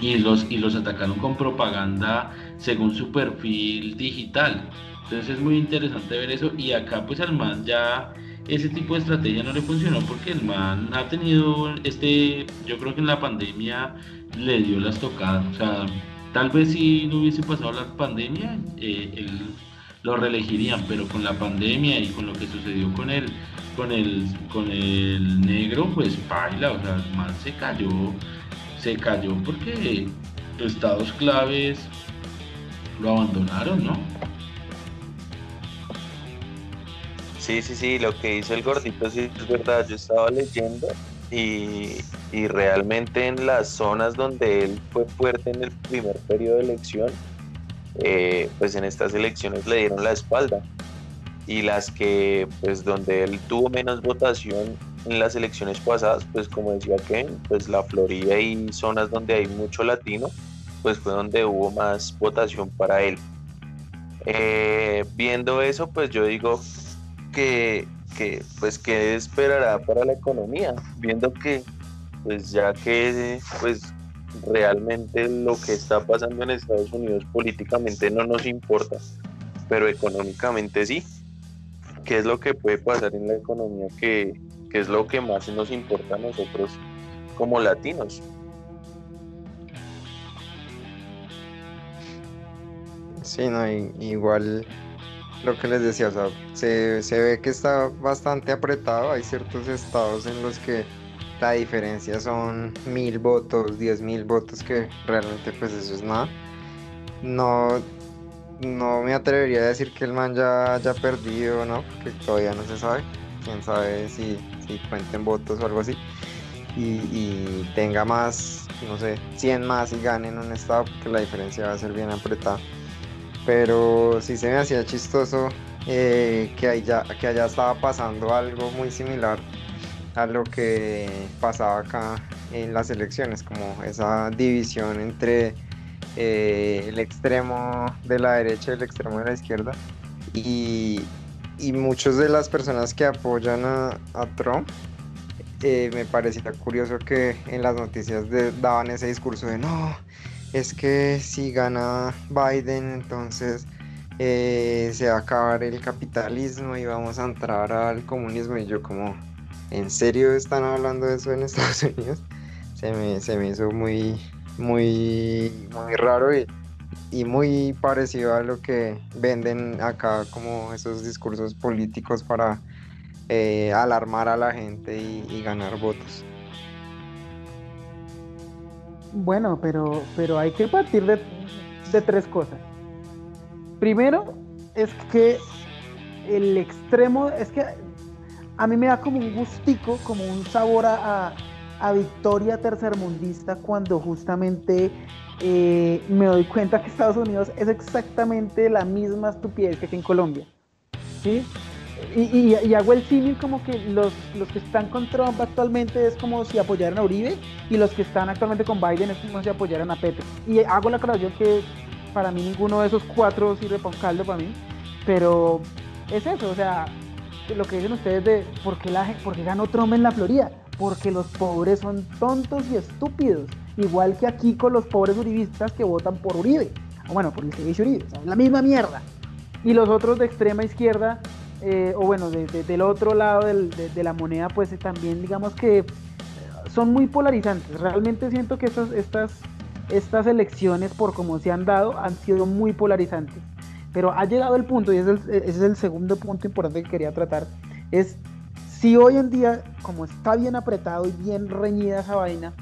y los, y los atacaron con propaganda según su perfil digital. Entonces es muy interesante ver eso y acá pues al man ya ese tipo de estrategia no le funcionó porque el man ha tenido este, yo creo que en la pandemia le dio las tocadas, o sea, tal vez si no hubiese pasado la pandemia, eh, él lo reelegirían, pero con la pandemia y con lo que sucedió con el, con el, con el negro, pues baila, o sea, el man se cayó, se cayó porque estados claves lo abandonaron, ¿no? Sí, sí, sí, lo que hizo el gordito sí es verdad, yo estaba leyendo y, y realmente en las zonas donde él fue fuerte en el primer periodo de elección, eh, pues en estas elecciones le dieron la espalda. Y las que pues donde él tuvo menos votación en las elecciones pasadas pues como decía Ken pues la Florida y zonas donde hay mucho latino pues fue donde hubo más votación para él. Eh, viendo eso pues yo digo que, que pues qué esperará para la economía viendo que pues ya que pues realmente lo que está pasando en Estados Unidos políticamente no nos importa, pero económicamente sí. ¿Qué es lo que puede pasar en la economía que, es lo que más nos importa a nosotros como latinos? Sí, no, igual lo que les decía, o sea, se, se ve que está bastante apretado, hay ciertos estados en los que la diferencia son mil votos, diez mil votos, que realmente pues eso es nada. No, no me atrevería a decir que el man ya haya perdido, ¿no? Porque todavía no se sabe. Quién sabe si, si cuenten votos o algo así. Y, tenga más, no sé, 100 más y gane en un estado, porque la diferencia va a ser bien apretada. Pero sí se me hacía chistoso eh, que, haya, que haya estaba pasando algo muy similar a lo que pasaba acá en las elecciones, como esa división entre eh, el extremo de la derecha y el extremo de la izquierda. Y, y muchas de las personas que apoyan a, Trump, eh, me parecía curioso que en las noticias daban ese discurso de no, es que si gana Biden, entonces eh, se va a acabar el capitalismo y vamos a entrar al comunismo. Y yo como, ¿en serio están hablando de eso en [LAUGHS] Estados Unidos? Se me, se me hizo muy, muy, muy raro y, muy parecido a lo que venden acá como esos discursos políticos para eh, alarmar a la gente y, ganar votos. Bueno, pero, pero hay que partir de, de tres cosas. Primero, es que el extremo, es que a mí me da como un gustico, como un sabor a, victoria tercermundista cuando justamente eh, me doy cuenta que Estados Unidos es exactamente la misma estupidez que aquí en Colombia. ¿sí? Y, hago el símil como que los, los que están con Trump actualmente es como si apoyaran a Uribe y los que están actualmente con Biden es como si apoyaran a Petro. Y hago la aclaración que para mí ninguno de esos cuatro sirve para un caldo para mí, pero es eso, o sea, lo que dicen ustedes de por qué, la, por qué ganó Trump en la Florida, porque los pobres son tontos y estúpidos, igual que aquí con los pobres uribistas que votan por Uribe, o bueno, por el que Uribe, la misma mierda. Y los otros de extrema izquierda eh, o bueno, del otro lado de, la moneda, pues eh, también digamos que son muy polarizantes. Realmente siento que estas, estas, elecciones, por como se han dado, han sido muy polarizantes. Pero ha llegado el punto, y ese es el, segundo punto importante que quería tratar, es si hoy en día, como está bien apretado y bien reñida esa vaina,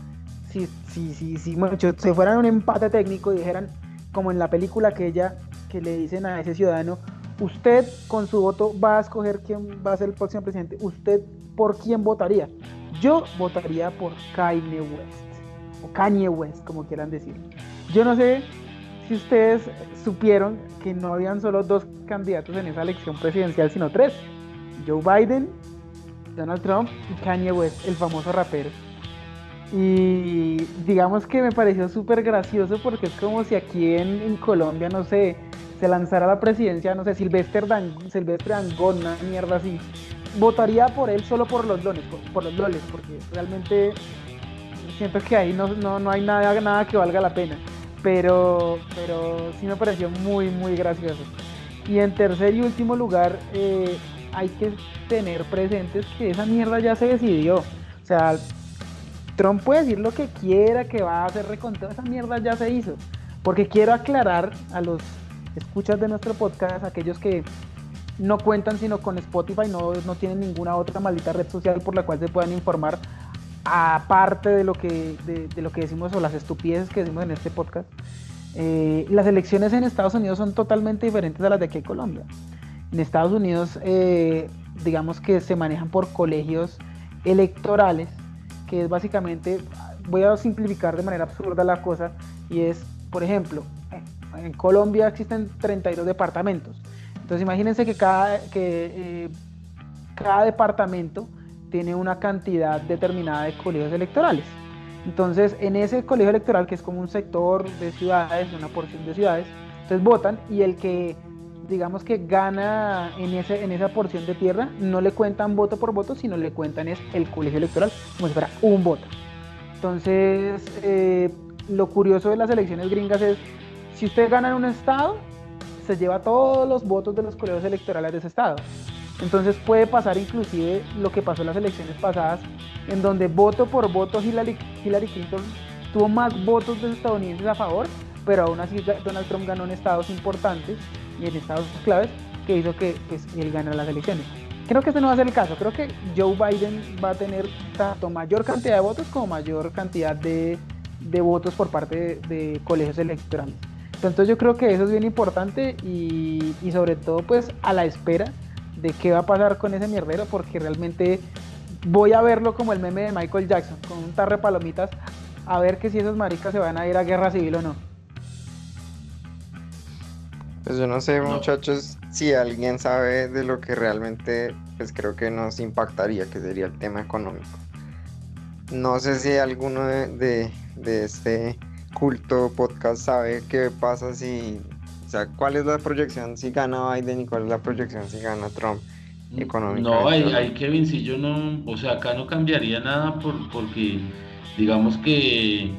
si, si, si, si se fueran un empate técnico y dijeran, como en la película aquella que le dicen a ese ciudadano, usted con su voto va a escoger quién va a ser el próximo presidente. ¿Usted por quién votaría? Yo votaría por Kanye West, o Kanye West, como quieran decir. Yo no sé si ustedes supieron que no habían solo dos candidatos en esa elección presidencial, sino tres. Joe Biden, Donald Trump y Kanye West, el famoso rapero. Y digamos que me pareció súper gracioso porque es como si aquí en, en Colombia, no sé, se lanzara a la presidencia, no sé, Silvestre, Dan, Silvestre Dangón, una mierda así, votaría por él solo por los lones, por, los loles, porque realmente siento que ahí no, no, hay nada, nada que valga la pena. Pero, pero sí me pareció muy, muy gracioso. Y en tercer y último lugar, eh, hay que tener presentes que esa mierda ya se decidió. O sea, Trump puede decir lo que quiera, que va a hacer reconteo, esa mierda ya se hizo. Porque quiero aclarar a los escuchas de nuestro podcast, aquellos que no cuentan sino con Spotify, no, no tienen ninguna otra maldita red social por la cual se puedan informar, aparte de lo que, de, lo que decimos o las estupideces que decimos en este podcast. Eh, las elecciones en Estados Unidos son totalmente diferentes a las de aquí en Colombia. En Estados Unidos, eh, digamos que se manejan por colegios electorales, que es básicamente, voy a simplificar de manera absurda la cosa, y es, por ejemplo, en Colombia existen 32 departamentos. Entonces imagínense que cada, que, eh, cada departamento tiene una cantidad determinada de colegios electorales. Entonces en ese colegio electoral, que es como un sector de ciudades, una porción de ciudades, entonces votan y el que digamos que gana en, ese, en esa porción de tierra, no le cuentan voto por voto, sino le cuentan es el colegio electoral como si fuera un voto. Entonces, eh, lo curioso de las elecciones gringas es si usted gana en un estado, se lleva todos los votos de los colegios electorales de ese estado. Entonces puede pasar inclusive lo que pasó en las elecciones pasadas, en donde voto por voto Hillary, Clinton tuvo más votos de estadounidenses a favor, pero aún así Donald Trump ganó en estados importantes y en estados claves que hizo que pues, él ganara las elecciones. Creo que este no va a ser el caso. Creo que Joe Biden va a tener tanto mayor cantidad de votos como mayor cantidad de, votos por parte de colegios electorales. Entonces yo creo que eso es bien importante y, sobre todo pues a la espera de qué va a pasar con ese mierdero porque realmente voy a verlo como el meme de Michael Jackson con un tarre de palomitas a ver que si esos maricas se van a ir a guerra civil o no. Pues yo no sé muchachos si alguien sabe de lo que realmente pues creo que nos impactaría que sería el tema económico. No sé si alguno de, de este culto podcast sabe qué pasa si, o sea, cuál es la proyección si gana Biden y cuál es la proyección si gana Trump económicamente. No, hay, hay Kevin, si yo no, o sea, acá no cambiaría nada por, porque digamos que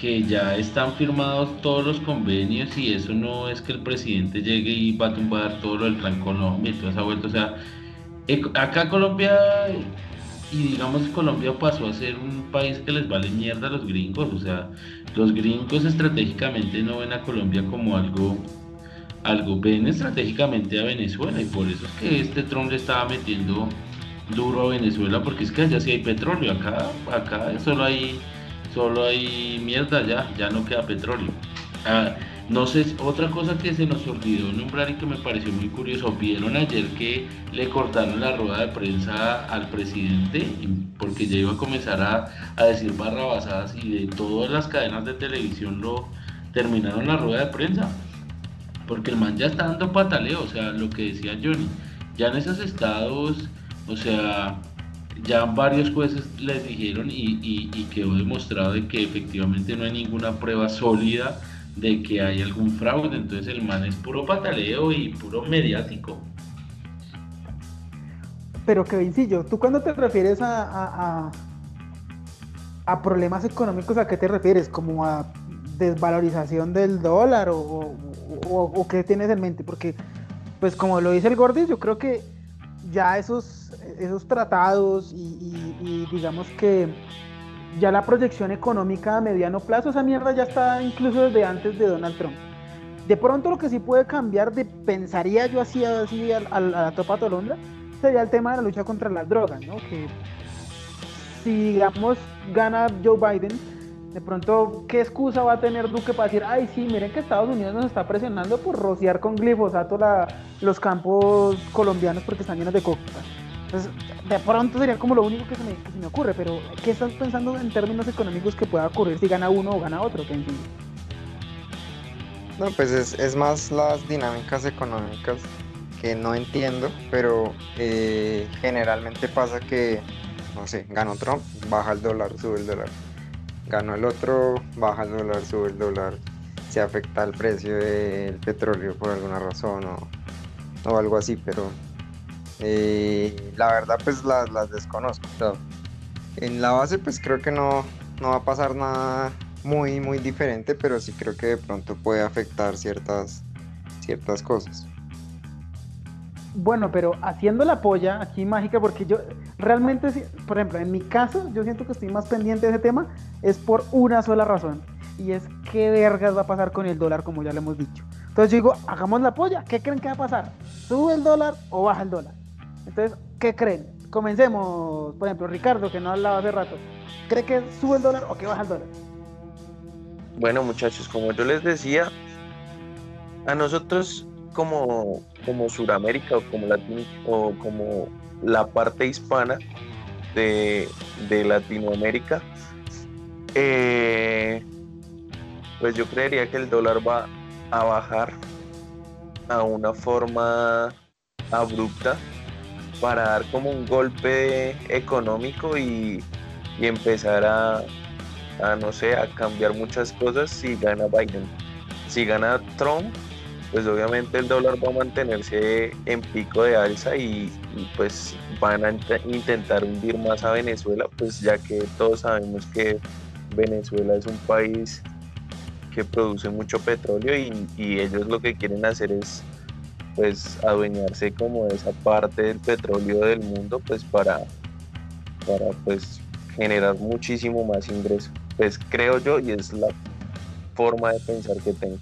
que ya están firmados todos los convenios y eso no es que el presidente llegue y va a tumbar todo lo del plan Colombia y toda esa vuelta, o sea, acá Colombia y digamos Colombia pasó a ser un país que les vale mierda a los gringos, o sea, los gringos estratégicamente no ven a Colombia como algo, algo, ven estratégicamente a Venezuela y por eso es que este Trump le estaba metiendo duro a Venezuela porque es que allá sí hay petróleo, acá, acá solo hay, solo hay mierda ya, ya no queda petróleo. Ah, no sé, otra cosa que se nos olvidó nombrar y que me pareció muy curioso, vieron ayer que le cortaron la rueda de prensa al presidente porque ya iba a comenzar a, decir barrabasadas y de todas las cadenas de televisión lo terminaron la rueda de prensa. porque el man ya está dando pataleo, o sea, lo que decía Johnny, ya en esos estados, o sea, ya varios jueces les dijeron y, quedó demostrado de que efectivamente no hay ninguna prueba sólida de que hay algún fraude, entonces el man es puro pataleo y puro mediático. Pero Kevincillo, ¿tú cuando te refieres a, a, problemas económicos, a qué te refieres? ¿Como a desvalorización del dólar o, o, qué tienes en mente? Porque, pues como lo dice el Gordis, yo creo que ya esos, esos tratados y, digamos que ya la proyección económica a mediano plazo, esa mierda ya está incluso desde antes de Donald Trump. De pronto lo que sí puede cambiar, de, pensaría yo así, así a, la tropa tolondra, sería el tema de la lucha contra las drogas, ¿no? Que si digamos gana Joe Biden, de pronto, ¿qué excusa va a tener Duque para decir, ay, sí, miren que Estados Unidos nos está presionando por rociar con glifosato los campos colombianos porque están llenos de coca? Entonces, de pronto sería como lo único que se me, ocurre, pero ¿qué estás pensando en términos económicos que pueda ocurrir si gana uno o gana otro? No, pues es, más las dinámicas económicas que no entiendo, pero eh, generalmente pasa que, no sé, gana Trump, baja el dólar, sube el dólar. Ganó el otro, baja el dólar, sube el dólar, se afecta el precio del petróleo por alguna razón o, algo así, pero eh, la verdad pues las, las desconozco. en la base pues creo que no, no va a pasar nada muy muy diferente, pero sí creo que de pronto puede afectar ciertas, ciertas cosas. Bueno, pero haciendo la polla aquí mágica, porque yo realmente, por ejemplo, en mi caso, yo siento que estoy más pendiente de ese tema, es por una sola razón. Y es qué vergas va a pasar con el dólar, como ya le hemos dicho. Entonces yo digo, hagamos la polla, ¿qué creen que va a pasar? ¿Sube el dólar o baja el dólar? Entonces, ¿qué creen? Comencemos, por ejemplo, Ricardo, que no hablaba hace rato. ¿Cree que sube el dólar o que baja el dólar? Bueno, muchachos, como yo les decía, a nosotros como, como Suramérica o como, la parte hispana de, Latinoamérica, eh, pues yo creería que el dólar va a bajar a una forma abrupta para dar como un golpe económico y, empezar a, no sé, a cambiar muchas cosas si gana Biden. Si gana Trump, pues obviamente el dólar va a mantenerse en pico de alza y, pues van a intentar hundir más a Venezuela, pues ya que todos sabemos que Venezuela es un país que produce mucho petróleo y, ellos lo que quieren hacer es pues adueñarse como de esa parte del petróleo del mundo pues para, para pues generar muchísimo más ingreso. Pues creo yo y es la forma de pensar que tengo.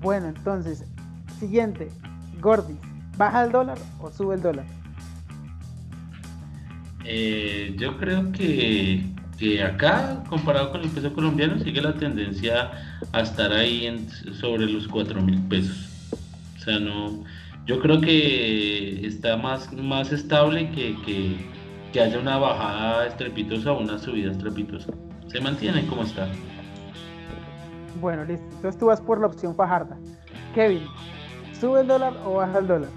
Bueno, entonces, siguiente, Gordy, ¿baja el dólar o sube el dólar? Eh, yo creo que, acá, comparado con el peso colombiano, sigue la tendencia a estar ahí en, sobre los 4 mil pesos. O sea, no, yo creo que está más, más estable que, que, que haya una bajada estrepitosa o una subida estrepitosa. Se mantiene como está. Bueno, listo. Entonces tú vas por la opción Fajarda. Kevin, ¿sube el dólar o baja el dólar?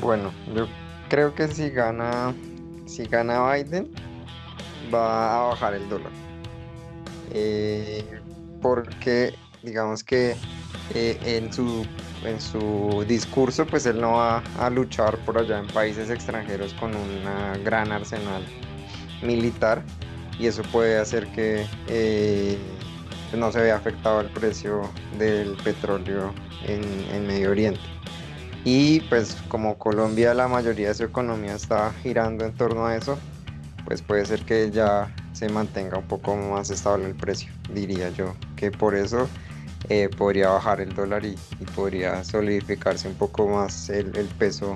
Bueno, yo creo que si gana, si gana Biden, va a bajar el dólar. Eh, porque digamos que eh, en su en su discurso pues él no va a luchar por allá en países extranjeros con un gran arsenal militar y eso puede hacer que eh, no se vea afectado el precio del petróleo en, Medio Oriente. Y pues como Colombia la mayoría de su economía está girando en torno a eso, pues puede ser que ya se mantenga un poco más estable el precio, diría yo, que por eso eh, podría bajar el dólar y, podría solidificarse un poco más el peso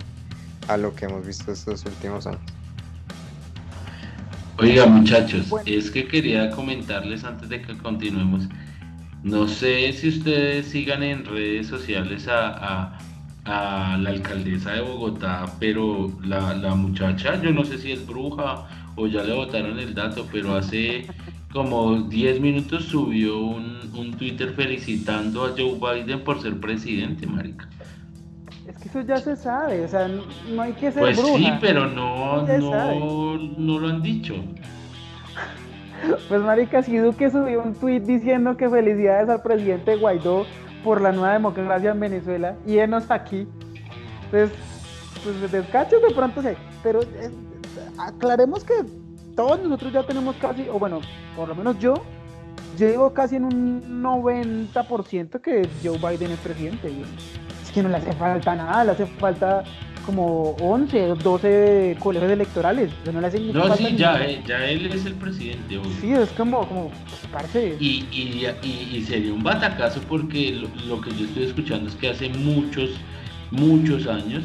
a lo que hemos visto estos últimos años. Oiga muchachos, es que quería comentarles antes de que continuemos, no sé si ustedes sigan en redes sociales a, la alcaldesa de Bogotá, pero la, muchacha, yo no sé si es bruja o ya le botaron el dato, pero hace como 10 minutos subió un, un Twitter felicitando a Joe Biden por ser presidente, marica. Es que eso ya se sabe, o sea, no hay que ser Pues bruja. sí, pero no, no, no lo han dicho. Pues marica, si Duque subió un tweet diciendo que felicidades al presidente Guaidó por la nueva democracia en Venezuela y está aquí. Entonces, pues descachos de pronto sí. Pero aclaremos que todos nosotros ya tenemos casi, o bueno, por lo menos yo, digo casi en un 90% que Joe Biden es presidente. Es que no le hace falta nada, le hace falta como 11 o 12 colegios electorales. o sea, no le hace ni No, sí, ya, eh, ya él es el presidente hoy. Sí, es como, como, parce. Y, y, y- y sería un batacazo porque lo, lo que yo estoy escuchando es que hace muchos, muchos años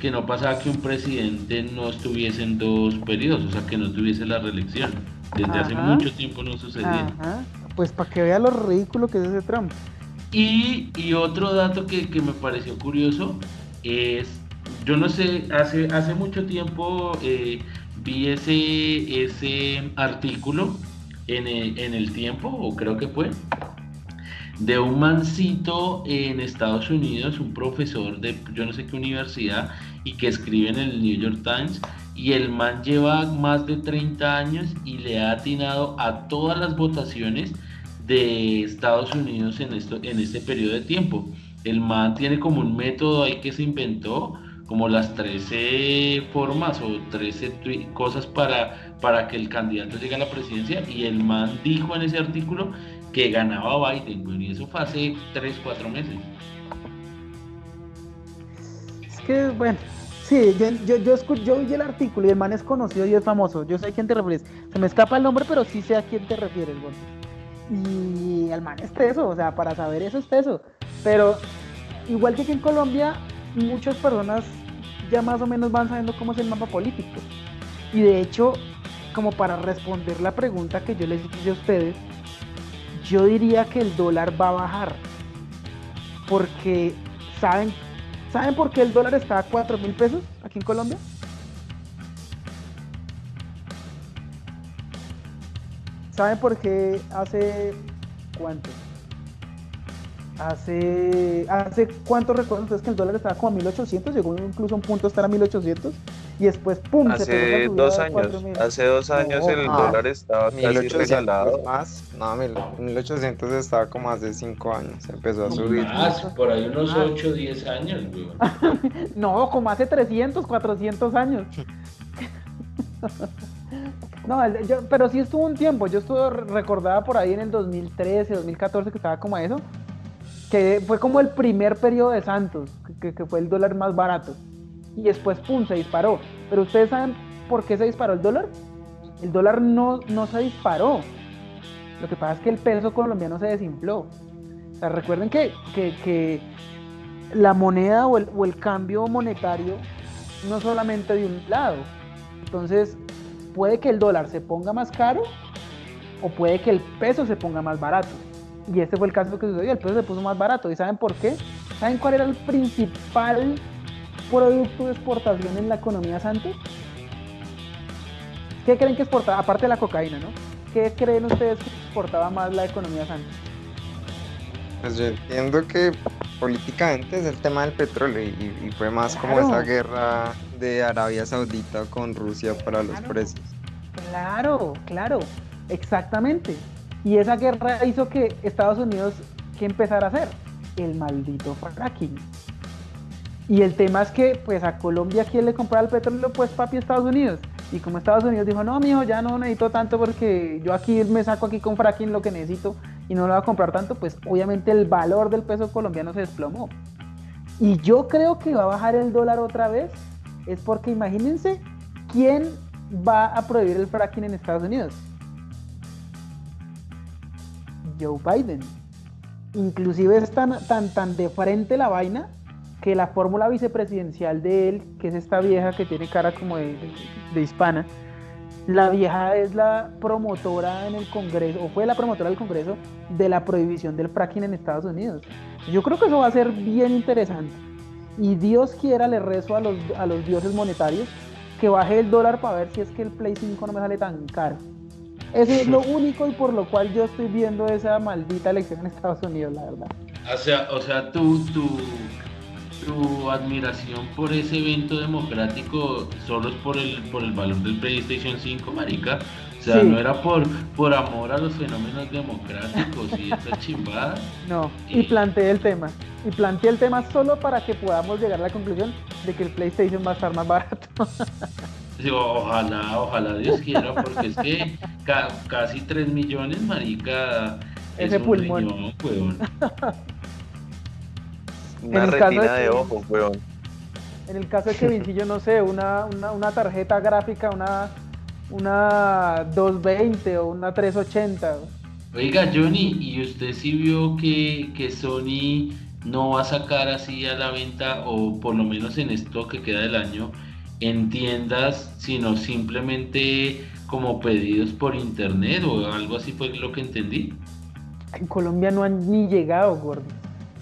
que no pasaba que un presidente no estuviese en dos periodos, o sea, que no tuviese la reelección. Desde hace mucho tiempo no sucedía. Ajá. Pues para que vea lo ridículo que es ese Trump. Y, y otro dato que, que me pareció curioso es, yo no sé, hace, hace mucho tiempo eh, vi ese, ese artículo en el, en el tiempo, o creo que fue, de un mancito en Estados Unidos, un profesor de yo no sé qué universidad, y que escribe en el New York Times, y el man lleva más de 30 años y le ha atinado a todas las votaciones de Estados Unidos en, esto, en este periodo de tiempo. El man tiene como un método ahí que se inventó, como las 13 formas o 13 twi- cosas para, para que el candidato llegue a la presidencia y el man dijo en ese artículo que ganaba Biden, y eso fue hace 3, 4 meses. Es que, bueno, sí, yo, yo, yo, escu- yo vi el artículo y el man es conocido y es famoso. Yo sé a quién te refieres. Se me escapa el nombre, pero sí sé a quién te refieres, Gonzo. Y el man es teso, o sea, para saber eso es teso. Pero, igual que aquí en Colombia, muchas personas ya más o menos van sabiendo cómo es el mapa político. Y de hecho, como para responder la pregunta que yo les hice a ustedes, yo diría que el dólar va a bajar. Porque, ¿saben ¿Saben por qué el dólar está a 4 mil pesos aquí en Colombia? ¿Saben por qué hace cuánto? Hace, hace cuánto recuerdan ustedes que el dólar estaba como a 1800, llegó incluso a un punto estar a 1800 y después ¡pum! se pegó Hace subida dos años, 4000. hace dos años No, el ah, dólar estaba casi 1800 regalado. más, no, mil- 1800 estaba como hace 5 años, empezó a subir. Más, por ahí unos Ah. 8 o 10 años, güey. [LAUGHS] No, como hace 300, 400 años. [LAUGHS] No, yo- pero sí estuvo un tiempo. Yo estuve re- recordada por ahí en el 2013, 2014, que estaba como a eso. Que fue como el primer periodo de Santos, que, fue el dólar más barato. Y después, pum, se disparó. Pero ustedes saben por qué se disparó el dólar? El dólar no, no se disparó. Lo que pasa es que el peso colombiano se desinfló. O sea, recuerden que, que, que la moneda o el, o el cambio monetario no solamente de un lado. Entonces, puede que el dólar se ponga más caro o puede que el peso se ponga más barato. Y este fue el caso que sucedió, el peso se puso más barato. ¿Y saben por qué? ¿Saben cuál era el principal producto de exportación en la economía Santos? ¿Qué creen que exportaba? Aparte de la cocaína, ¿no? ¿Qué creen ustedes que exportaba más la economía Santos? Pues yo entiendo que políticamente es el tema del petróleo y, y fue más como esa guerra de Arabia Saudita con Rusia para los precios. Claro, claro, exactamente. Y esa guerra hizo que Estados Unidos, ¿qué empezara a hacer? El maldito fracking. Y el tema es que, pues a Colombia, ¿quién le compraba el petróleo? Pues papi, Estados Unidos. Y como Estados Unidos dijo, no, mijo, ya no necesito tanto porque yo aquí me saco aquí con fracking lo que necesito y no lo voy a comprar tanto, pues obviamente el valor del peso colombiano se desplomó. Y yo creo que va a bajar el dólar otra vez, es porque imagínense quién va a prohibir el fracking en Estados Unidos. Joe Biden. Inclusive es tan, tan, tan de frente la vaina que la fórmula vicepresidencial de él, que es esta vieja que tiene cara como de, hispana, la vieja es la promotora en el Congreso, o fue la promotora del Congreso de la prohibición del fracking en Estados Unidos. Yo creo que eso va a ser bien interesante. Y Dios quiera, le rezo a los, a los dioses monetarios que baje el dólar para ver si es que el Play 5 no me sale tan caro. Eso es lo único y por lo cual yo estoy viendo esa maldita elección en Estados Unidos, la verdad. O sea, o sea, tu, tu, tu admiración por ese evento democrático solo es por el, por el valor del PlayStation 5, marica. O sea, Sí. no era por, por amor a los fenómenos democráticos y esta chimbada. No, y Y- planteé el tema. Y planteé el tema solo para que podamos llegar a la conclusión de que el PlayStation va a estar más barato. [LAUGHS] Digo, ojalá, ojalá Dios quiera, porque es que ca- casi 3 millones, marica, es un pulmón. riñón, weón. Una caso retina de de que- ojo, weón. En el caso de que Vincillo, no sé, una, una, una tarjeta gráfica, una, una 220 o una 380. Oiga, Johnny, ¿y usted sí vio que, que Sony no va a sacar así a la venta, o por lo menos en esto que queda del año, en tiendas, sino simplemente como pedidos por internet o algo así fue lo que entendí? En Colombia no han ni llegado, gordo.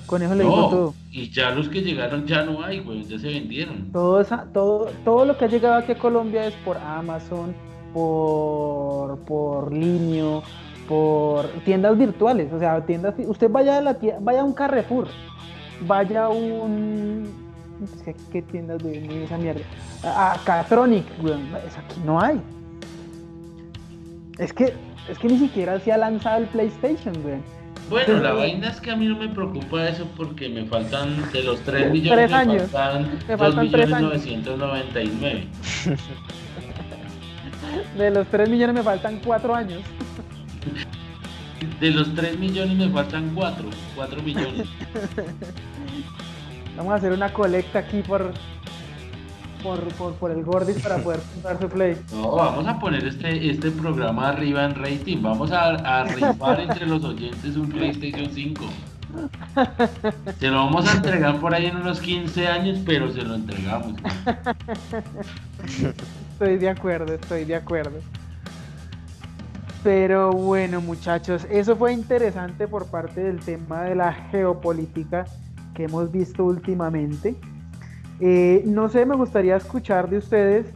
Con eso le digo No, todo. y ya los que llegaron ya no hay, güey, ya se vendieron. Todo, esa, todo, todo lo que ha llegado aquí a Colombia es por Amazon, por, por Linio, por tiendas virtuales. O sea, tiendas. Usted vaya a, la vaya a un Carrefour, vaya a un. [LAUGHS] ¿Qué tiendas de esa mierda? A, a Catronic, weón. Eso aquí no hay. Es que, es que ni siquiera se ha lanzado el PlayStation, weón. Bueno, la Sí. vaina es que a mí no me preocupa eso porque me faltan de los 3 millones, Tres me años. faltan Me 2 faltan tres millones años. 999. [LAUGHS] De los 3 millones me faltan 4 años. De los 3 millones me faltan 4, 4 millones. [LAUGHS] Vamos a hacer una colecta aquí por, por, por, por el Gordis para poder [LAUGHS] comprar su play. No, vamos a poner este, este programa arriba en rating. Vamos a, a rifar entre los oyentes un PlayStation 5. [LAUGHS] Se lo vamos a entregar por ahí en unos 15 años, pero se lo entregamos. [LAUGHS] Estoy de acuerdo, estoy de acuerdo. Pero bueno, muchachos, eso fue interesante por parte del tema de la geopolítica que hemos visto últimamente. Eh, no sé, me gustaría escuchar de ustedes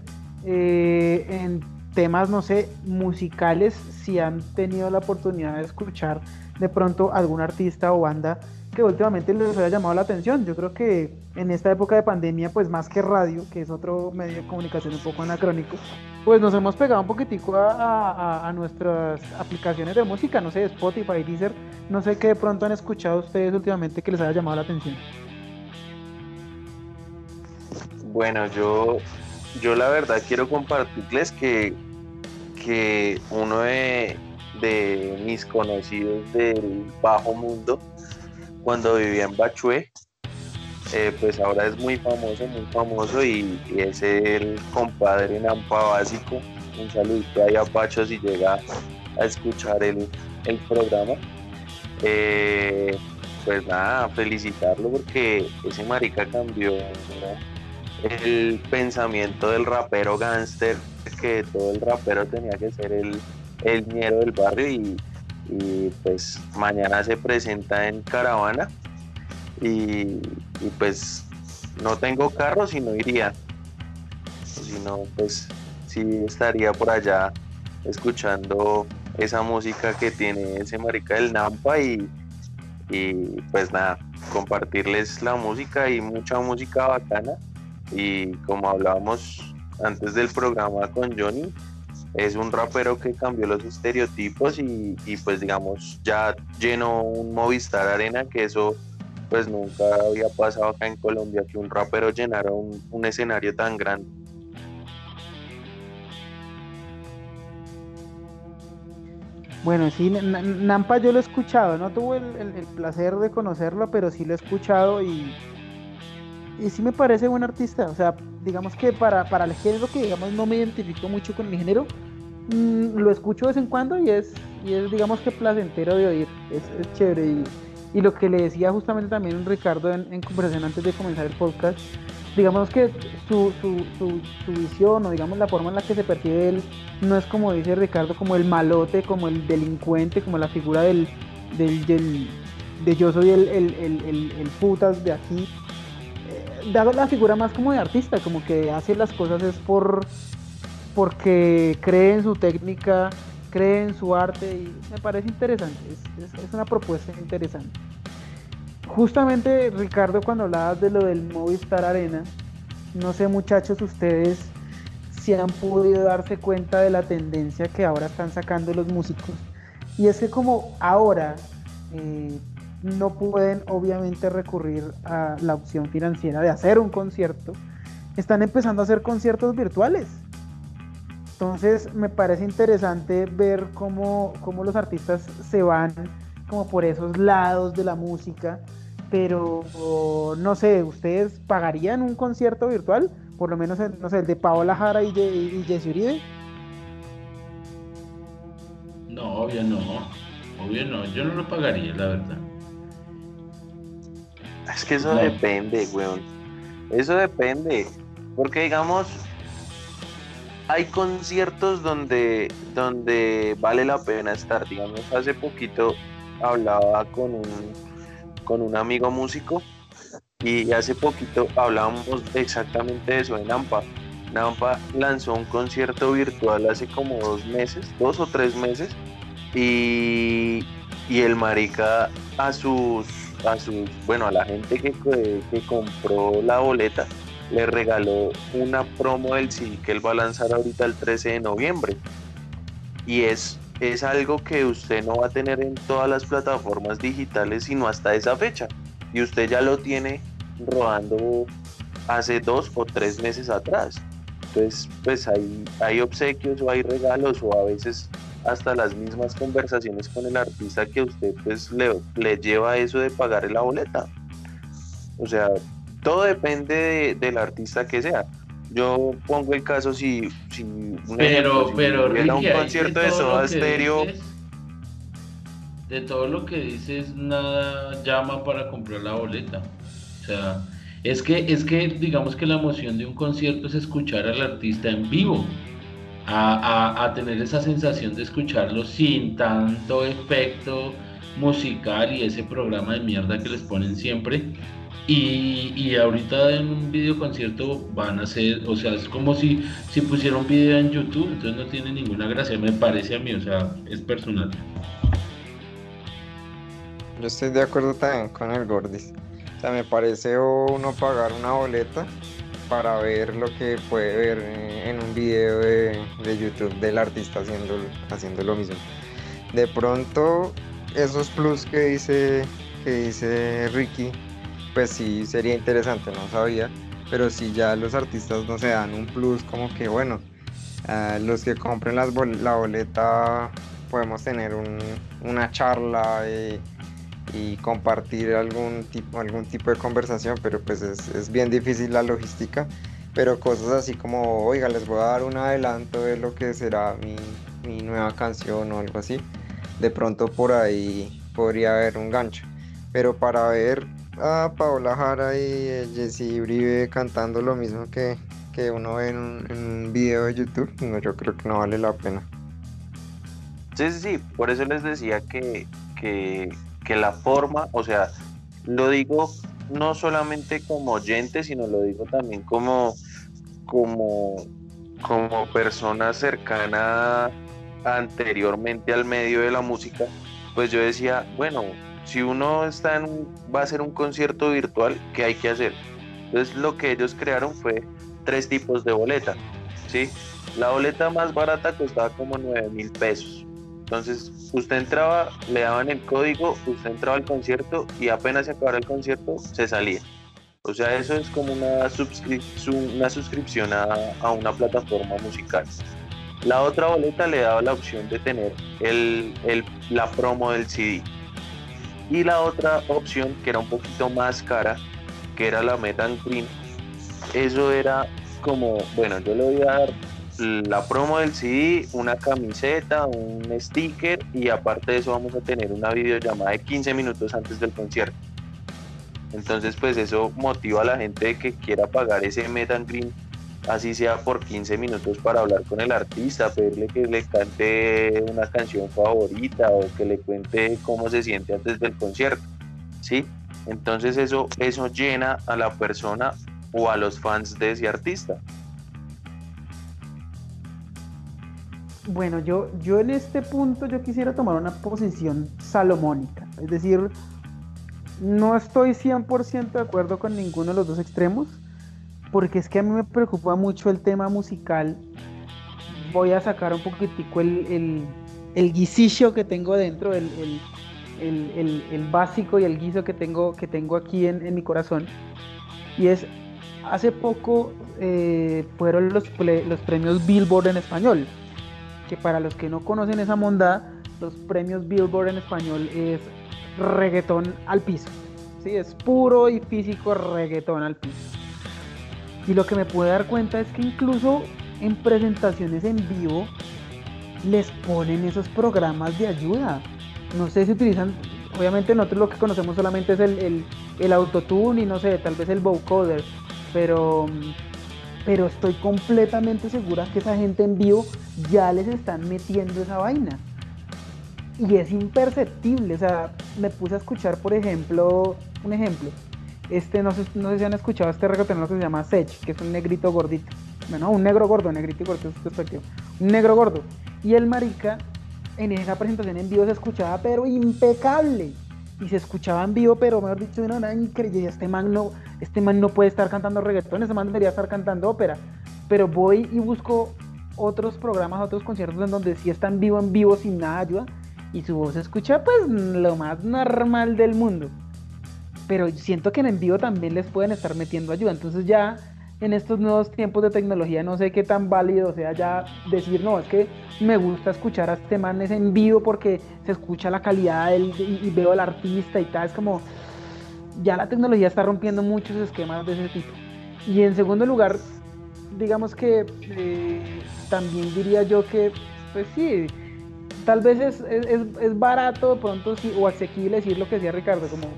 eh, en temas, no sé, musicales, si han tenido la oportunidad de escuchar de pronto algún artista o banda que últimamente les haya llamado la atención. Yo creo que en esta época de pandemia, pues más que radio, que es otro medio de comunicación un poco anacrónico, pues nos hemos pegado un poquitico a, nuestras aplicaciones de música, no sé, Spotify, Deezer, no sé qué de pronto han escuchado ustedes últimamente que les haya llamado la atención. Bueno, yo, yo la verdad quiero compartirles que, que uno de mis conocidos del bajo mundo, cuando vivía en Bachué, eh, pues ahora es muy famoso, muy famoso y, es el compadre Nampa Básico. Un saludito ahí a Pacho si llega a escuchar el, el programa. Eh, pues nada, felicitarlo porque ese marica cambió el pensamiento del rapero gángster, que todo el rapero tenía que ser el, el ñero del barrio y, y, pues mañana se presenta en caravana y, y, pues no tengo carro si no iría, si no pues sí estaría por allá escuchando esa música que tiene ese marica del Nampa y, y pues nada, compartirles la música y mucha música bacana. Y como hablábamos antes del programa con Johnny, es un rapero que cambió los estereotipos y, y, pues digamos ya llenó un Movistar Arena que eso pues nunca había pasado acá en Colombia que un rapero llenara un, un escenario tan grande. Bueno, sí, Nampa yo lo he escuchado, no tuve el, el, el, placer de conocerlo, pero sí lo he escuchado y, y sí me parece buen artista. O sea, digamos que para, para el género que digamos no me identifico mucho con el género, mmm, lo escucho de vez en cuando y es, y es digamos que placentero de oír, es, chévere. Y, y, lo que le decía justamente también Ricardo en, en, conversación antes de comenzar el podcast, digamos que su, su, su, su, visión o digamos la forma en la que se percibe él no es como dice Ricardo, como el malote, como el delincuente, como la figura del, del, del de yo soy el, el, el, el putas de aquí, da la figura más como de artista, como que hace las cosas es por porque cree en su técnica, cree en su arte y me parece interesante, es, una propuesta interesante. Justamente Ricardo cuando hablabas de lo del Movistar Arena, no sé muchachos ustedes si han podido darse cuenta de la tendencia que ahora están sacando los músicos. Y es que como ahora eh, no pueden obviamente recurrir a la opción financiera de hacer un concierto, están empezando a hacer conciertos virtuales. Entonces me parece interesante ver cómo, cómo los artistas se van como por esos lados de la música, pero no sé, ¿ustedes pagarían un concierto virtual? Por lo menos, el, no sé, el de Paola Jara y, Jesse Uribe. No, obvio no, obvio no, yo no lo pagaría, la verdad. Es que eso depende, weón. Eso depende. Porque digamos, hay conciertos donde, donde vale la pena estar. Digamos, hace poquito hablaba con un, con un amigo músico y hace poquito hablábamos exactamente de eso en Nampa. Nampa lanzó un concierto virtual hace como dos meses, dos o tres meses, y, y el marica a sus a bueno, a la gente que, que, compró la boleta, le regaló una promo del CD que él va a lanzar ahorita el 13 de noviembre. Y es, es algo que usted no va a tener en todas las plataformas digitales, sino hasta esa fecha. Y usted ya lo tiene rodando hace dos o tres meses atrás. Entonces, pues hay, hay obsequios o hay regalos o a veces hasta las mismas conversaciones con el artista que usted pues le, le lleva eso de pagar la boleta. O sea, todo depende del artista que sea. Yo pongo el caso si, si pero, pero un concierto de, Soda Stereo. de todo lo que dices, nada llama para comprar la boleta. O sea, es que, es que digamos que la emoción de un concierto es escuchar al artista en vivo a, tener esa sensación de escucharlo sin tanto efecto musical y ese programa de mierda que les ponen siempre. Y, ahorita en un video concierto van a ser, o sea, es como si, si pusiera un video en YouTube, entonces no tiene ninguna gracia, me parece a mí, o sea, es personal. Yo estoy de acuerdo también con el Gordis. O sea, me parece uno pagar una boleta para ver lo que puede ver en un video de, YouTube del artista haciendo, haciendo lo mismo. De pronto, esos plus que dice, que dice Ricky, pues sí sería interesante, no sabía, pero si ya los artistas no se dan un plus como que bueno, los que compren las la boleta podemos tener una charla y compartir algún tipo, algún tipo de conversación, pero pues es, bien difícil la logística. Pero cosas así como, oiga, les voy a dar un adelanto de lo que será mi, mi nueva canción o algo así. De pronto por ahí podría haber un gancho. Pero para ver a Paola Jara y Jesse Uribe cantando lo mismo que, que uno ve en un, en un, video de YouTube, no, yo creo que no vale la pena. Sí, sí, sí, por eso les decía que, que que la forma, o sea, lo digo no solamente como oyente, sino lo digo también como, como, como persona cercana anteriormente al medio de la música, pues yo decía, bueno, si uno está en va a hacer un concierto virtual, ¿qué hay que hacer? Entonces lo que ellos crearon fue tres tipos de boleta, ¿sí? La boleta más barata costaba como 9 mil pesos, entonces, usted entraba, le daban el código, usted entraba al concierto y apenas se acabara el concierto, se salía. O sea, eso es como una, suscripción a, una plataforma musical. La otra boleta le daba la opción de tener la promo del CD. Y la otra opción, que era un poquito más cara, que era la Metan Green, eso era como, bueno, yo le voy a dar la promo del CD, una camiseta, un sticker y aparte de eso vamos a tener una videollamada de 15 minutos antes del concierto. Entonces pues eso motiva a la gente que quiera pagar ese Metan Green, así sea por 15 minutos para hablar con el artista, pedirle que le cante una canción favorita o que le cuente cómo se siente antes del concierto. ¿sí? Entonces eso, eso llena a la persona o a los fans de ese artista. Bueno, yo, yo en este punto yo quisiera tomar una posición salomónica, es decir, no estoy 100% de acuerdo con ninguno de los dos extremos, porque es que a mí me preocupa mucho el tema musical. Voy a sacar un poquitico el, el, guisillo que tengo dentro, el, el, el, básico y el guiso que tengo, que tengo aquí en, en mi corazón. Y es, hace poco eh, fueron los, los premios Billboard en español que para los que no conocen esa monda, los premios Billboard en español es reggaetón al piso. ¿sí? Es puro y físico reggaetón al piso. Y lo que me pude dar cuenta es que incluso en presentaciones en vivo les ponen esos programas de ayuda. No sé si utilizan, obviamente nosotros lo que conocemos solamente es el, el, el autotune y no sé, tal vez el vocoder, pero pero estoy completamente segura que esa gente en vivo ya les están metiendo esa vaina. Y es imperceptible, o sea, me puse a escuchar, por ejemplo, un ejemplo. Este, no sé, no sé si han escuchado este reggaetonero que se llama Sech, que es un negrito gordito. Bueno, un negro gordo, negrito y gordito es Un negro gordo. Y el marica, en esa presentación en vivo se escuchaba, pero impecable. Y se escuchaba en vivo, pero mejor dicho, no, era increíble. Este man no, este man no puede estar cantando reggaetón, este man debería estar cantando ópera. Pero voy y busco otros programas, otros conciertos en donde sí están vivo en vivo sin nada ayuda y su voz se escucha pues lo más normal del mundo. Pero siento que en vivo también les pueden estar metiendo ayuda. Entonces ya en estos nuevos tiempos de tecnología no sé qué tan válido sea ya decir, no, es que me gusta escuchar a este man es en vivo porque se escucha la calidad y, y, veo al artista y tal. Es como, ya la tecnología está rompiendo muchos esquemas de ese tipo. Y en segundo lugar, digamos que eh, también diría yo que, pues sí, tal vez es, es, es, barato de pronto sí, o asequible decir lo que decía Ricardo, como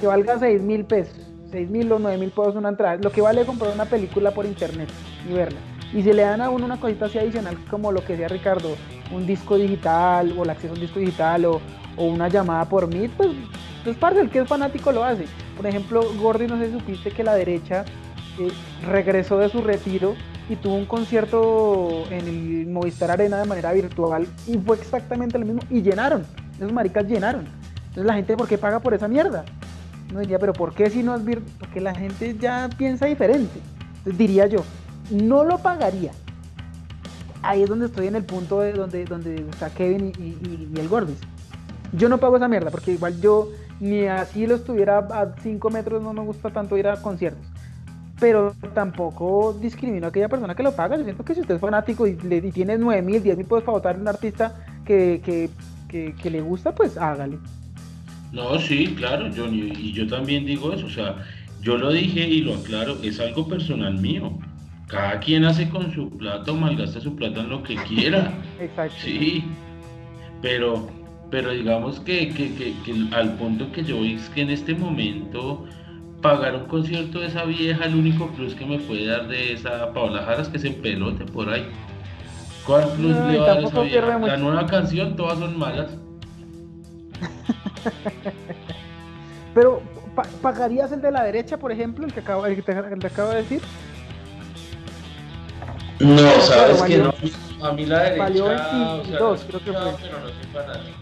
que valga 6 mil pesos, 6 mil o 9 mil pesos una entrada, lo que vale comprar una película por internet y verla. Y si le dan a uno una cosita así adicional como lo que decía Ricardo, un disco digital o el acceso a un disco digital o, o una llamada por Meet, pues entonces, parte el que es fanático lo hace. Por ejemplo, Gordy, no sé si supiste que la derecha eh, regresó de su retiro y tuvo un concierto en el Movistar Arena de manera virtual y fue exactamente lo mismo y llenaron. Esos maricas llenaron. Entonces, la gente, ¿por qué paga por esa mierda? No diría, pero ¿por qué si no es virtual? Porque la gente ya piensa diferente. Diría yo, no lo pagaría. Ahí es donde estoy en el punto de donde, donde está Kevin y, el Gordis. Yo no pago esa mierda porque igual yo ni así lo estuviera a 5 metros, no me gusta tanto ir a conciertos. Pero tampoco discrimino a aquella persona que lo paga. Yo siento que si usted es fanático y, le, tiene 9 mil, 10 mil pesos para votar a un artista que, que, le gusta, pues hágale. No, sí, claro, Johnny, y yo también digo eso, o sea, yo lo dije y lo aclaro, es algo personal mío. Cada quien hace con su plata o malgasta su plata en lo que quiera. [LAUGHS] Exacto. Sí, pero pero digamos que, al punto que yo es que en este momento pagar un concierto de esa vieja, el único plus que me puede dar de esa Paola Jaras que se pelote por ahí. ¿Cuál plus le va a dar esa vieja? La nueva canción, todas son malas. [LAUGHS] Pero, ¿pagarías el de la derecha, por ejemplo, el que acabo, el que te, acabo de decir? No, sabes que no. A mí la derecha. Valió 22, creo que fue. Pero no soy fanático.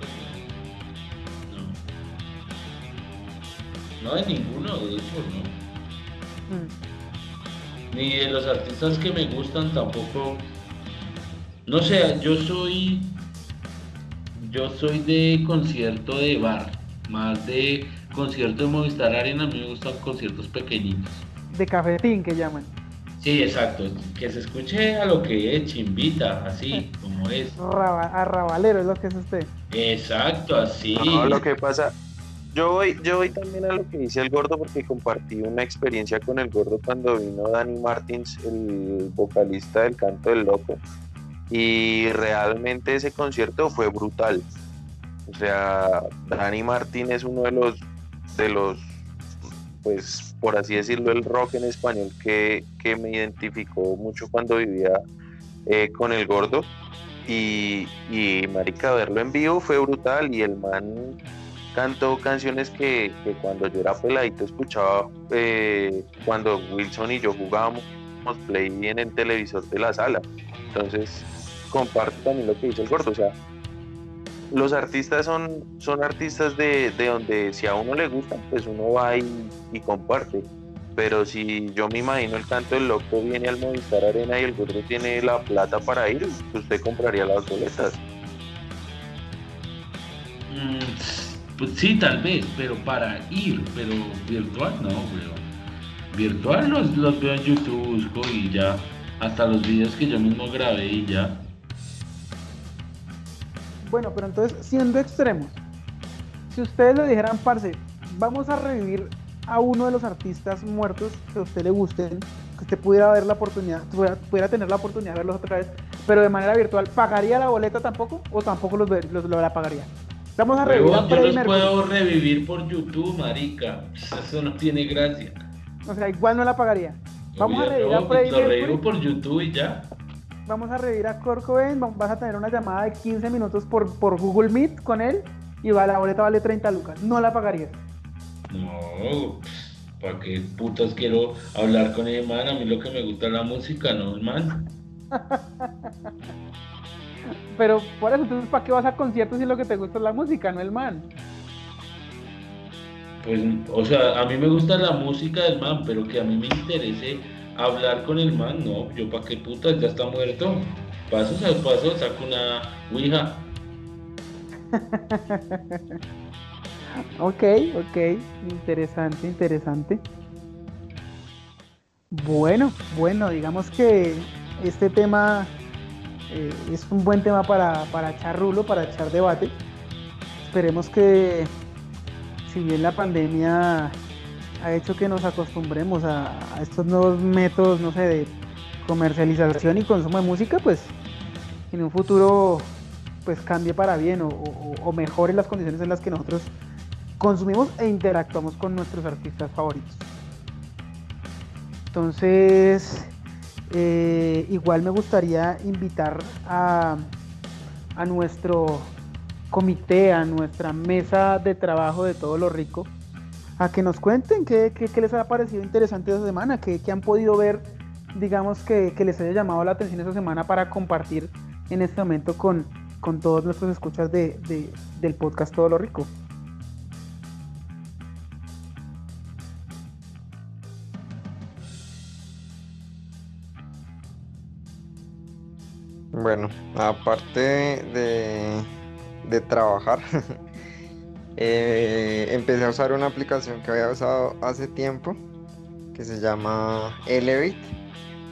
No de ninguno, de hecho, no. Mm. Ni de los artistas que me gustan tampoco. No sé, yo soy. Yo soy de concierto de bar, más de concierto de Movistar Arena, a mí me gustan conciertos pequeñitos. De cafetín que llaman. Sí, exacto, que se escuche a lo que es, chimbita, así [LAUGHS] como es. arrabalero es lo que es usted. Exacto, así. No, lo que pasa, yo voy, yo voy también a lo que dice el gordo porque compartí una experiencia con el gordo cuando vino Dani Martins, el vocalista del Canto del Loco. Y realmente ese concierto fue brutal. O sea, Dani Martín es uno de los, de los, pues por así decirlo, el rock en español que, me identificó mucho cuando vivía eh, con el gordo. Y, marica, verlo en vivo fue brutal y el man cantó canciones que, cuando yo era peladito escuchaba eh, cuando Wilson y yo jugábamos play en el televisor de la sala. Entonces, comparto también lo que dice el gordo. O sea, los artistas son, son artistas de, donde si a uno le gusta, pues uno va y, y, comparte. Pero si yo me imagino el canto del loco viene al Movistar Arena y el gordo tiene la plata para ir, usted compraría las boletas. Mm, pues sí, tal vez, pero para ir, pero virtual no, Virtual los, los veo en YouTube, busco y ya. Hasta los videos que yo mismo grabé y ya. Bueno, pero entonces, siendo extremos, si ustedes le dijeran, parce, vamos a revivir a uno de los artistas muertos que a usted le gusten, que usted pudiera ver la oportunidad, pudiera, tener la oportunidad de verlos otra vez, pero de manera virtual, ¿pagaría la boleta tampoco o tampoco los, los, la pagaría? Vamos a revivir a Yo los puedo revivir por YouTube, marica. Eso no tiene gracia. O sea, igual no la pagaría. Vamos a revivir a Freddie Lo revivo por YouTube y ya vamos a revivir a Kurt Cobain, vas a tener una llamada de 15 minutos por, por Google Meet con él y va, la boleta vale 30 lucas. No la pagarías. No, ¿para qué putas quiero hablar con el man? A mí lo que me gusta es la música, no el man. [LAUGHS] Pero por eso, entonces, ¿para qué vas a conciertos si lo que te gusta es la música, no el man? Pues, o sea, a mí me gusta la música del man, pero que a mí me interese hablar con el man, no, yo para qué puta, ya está muerto. Paso al paso, saco una Ouija. [LAUGHS] ok, ok, interesante, interesante. Bueno, bueno, digamos que este tema eh, es un buen tema para, para echar rulo, para echar debate. Esperemos que si bien la pandemia ha hecho que nos acostumbremos a, estos nuevos métodos, no sé, de comercialización y consumo de música, pues en un futuro pues cambie para bien o, mejore las condiciones en las que nosotros consumimos e interactuamos con nuestros artistas favoritos. Entonces, eh, igual me gustaría invitar a, a nuestro comité, a nuestra mesa de trabajo de todo lo rico, a que nos cuenten qué, les ha parecido interesante esta semana, qué, han podido ver, digamos, que, les haya llamado la atención esta semana para compartir en este momento con, con todos nuestros escuchas de, del podcast Todo lo Rico. Bueno, aparte de, de trabajar, [LAUGHS] Eh, empecé a usar una aplicación que había usado hace tiempo que se llama Elevate.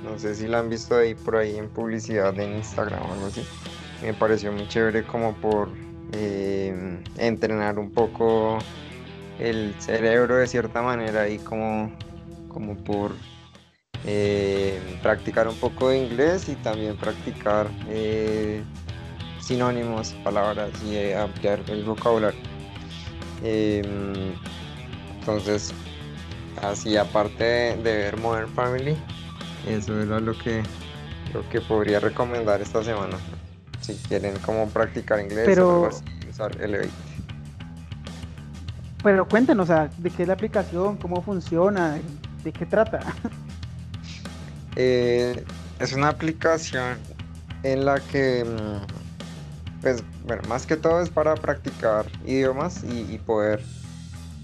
No sé si la han visto ahí por ahí en publicidad en Instagram o algo así. Me pareció muy chévere como por eh, entrenar un poco el cerebro de cierta manera y como, como por eh, practicar un poco de inglés y también practicar sinónimos, palabras y ampliar el vocabulario. Em, entonces, así aparte de, ver Modern Family, eso era lo que, lo que podría recomendar esta semana. Si quieren como practicar inglés Pero... usar Elevate. Pero cuéntenos, ¿de qué es la aplicación? ¿Cómo funciona? ¿De qué trata? Eh, es una aplicación en la que mm, pues bueno, más que todo es para practicar idiomas y, poder,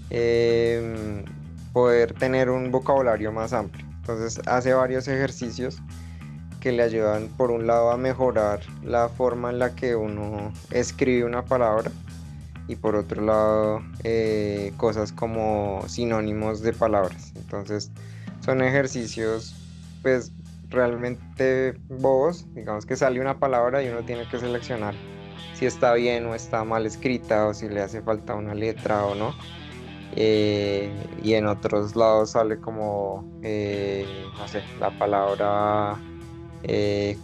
em, poder tener un vocabulario más amplio. Entonces hace varios ejercicios que le ayudan por un lado a mejorar la forma en la que uno escribe una palabra y por otro lado eh, cosas como sinónimos de palabras. Entonces son ejercicios pues realmente bobos, digamos que sale una palabra y uno tiene que seleccionar si está bien o está mal escrita o si le hace falta una letra o no. Eh, y en otros lados sale como, eh, no sé, la palabra eh,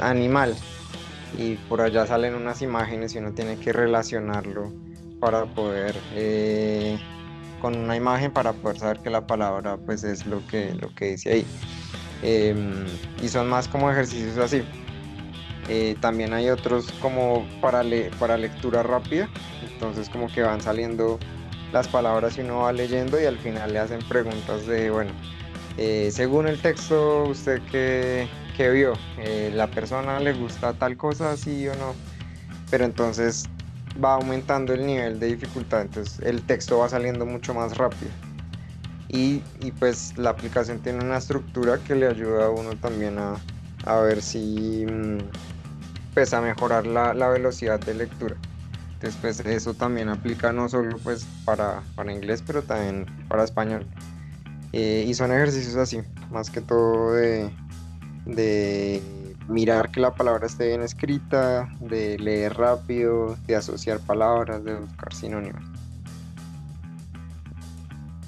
animal y por allá salen unas imágenes y uno tiene que relacionarlo para poder con una imagen para poder saber que la palabra pues es lo que, lo que dice ahí. Em, y son más como ejercicios así, Eh, también hay otros como para, para lectura rápida, entonces como que van saliendo las palabras y uno va leyendo y al final le hacen preguntas de, bueno, eh, según el texto, ¿usted qué, qué vio? Eh, ¿La persona le gusta tal cosa, sí o no? Pero entonces va aumentando el nivel de dificultad, entonces el texto va saliendo mucho más rápido. Y, y pues la aplicación tiene una estructura que le ayuda a uno también a, a ver si mm, pues a mejorar la, la, velocidad de lectura. Pues eso también aplica no solo pues para, para inglés pero también para español. Eh, y son ejercicios así, más que todo de, de mirar que la palabra esté bien escrita, de leer rápido, de asociar palabras, de buscar sinónimos.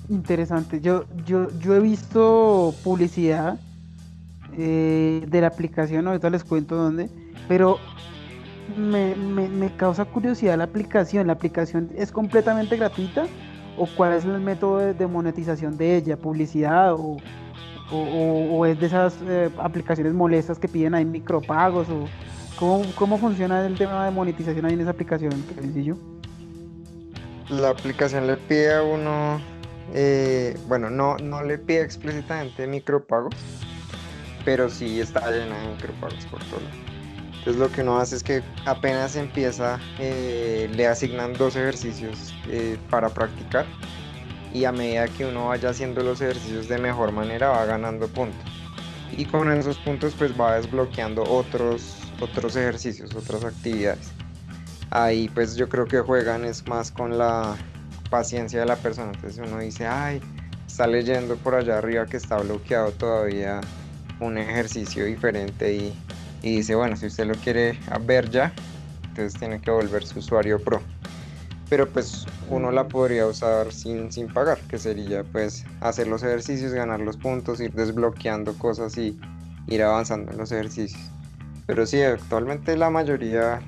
Interesante. Yo, yo, yo he visto publicidad eh, de la aplicación, ahorita les cuento dónde, pero me, me, me, causa curiosidad la aplicación. ¿La aplicación es completamente gratuita? ¿O cuál es el método de, monetización de ella? ¿Publicidad o, o, es de esas eh, aplicaciones molestas que piden ahí micropagos? O, ¿cómo, ¿Cómo funciona el tema de monetización ahí en esa aplicación? Sencillo. La aplicación le pide a uno eh, bueno, no, no le pide explícitamente micropagos, pero sí está llena de micropagos por todo Entonces lo que uno hace es que apenas empieza, eh, le asignan dos ejercicios eh, para practicar y a medida que uno vaya haciendo los ejercicios de mejor manera va ganando puntos. Y con esos puntos pues va desbloqueando otros, otros ejercicios, otras actividades. Ahí pues yo creo que juegan es más con la, paciencia de la persona. Entonces uno dice, ay, está leyendo por allá arriba que está bloqueado todavía un ejercicio diferente y, y dice, bueno, si usted lo quiere ver ya, entonces tiene que volver su usuario pro. Pero pues uno la podría usar sin, sin pagar, que sería pues hacer los ejercicios, ganar los puntos, ir desbloqueando cosas y ir avanzando en los ejercicios. Pero sí, actualmente la mayoría,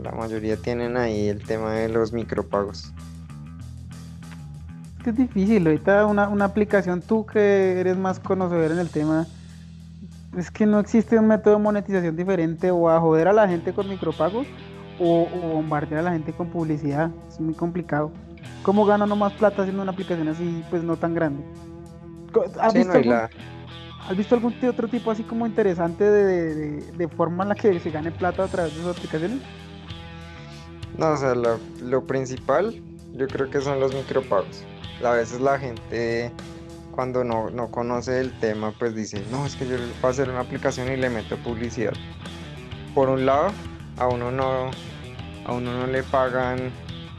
la mayoría tienen ahí el tema de los micropagos es difícil. Ahorita una, una aplicación, tú que eres más conocedor en el tema, es que no existe un método de monetización diferente o a joder a la gente con micropagos o, o bombardear a la gente con publicidad. Es muy complicado. ¿Cómo gano no más plata haciendo una aplicación así, pues no tan grande? ¿Has, Sí, visto, no, algún, la- has visto algún otro tipo así como interesante de, de- de- de forma en la que se gane plata a través de esas aplicaciones? No, o sea, lo, lo principal yo creo que son los micropagos. A veces la gente cuando no, no conoce el tema pues dice, no, es que yo voy a hacer una aplicación y le meto publicidad. Por un lado, a uno no, a uno no le pagan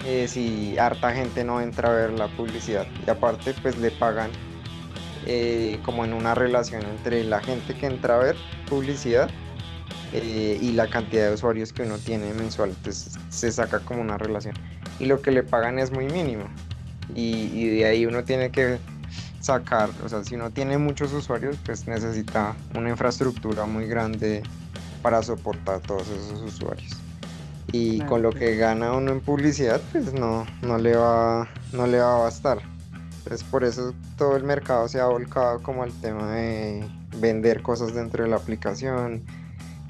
eh, si harta gente no entra a ver la publicidad. Y aparte pues le pagan eh, como en una relación entre la gente que entra a ver publicidad eh, y la cantidad de usuarios que uno tiene mensual. Entonces se saca como una relación. Y lo que le pagan es muy mínimo. Y, y de ahí uno tiene que sacar, o sea, si uno tiene muchos usuarios, pues necesita una infraestructura muy grande para soportar todos esos usuarios. Y Claro, con lo que gana uno en publicidad, pues no, no, le va, no le va a bastar. Entonces por eso todo el mercado se ha volcado como al tema de vender cosas dentro de la aplicación.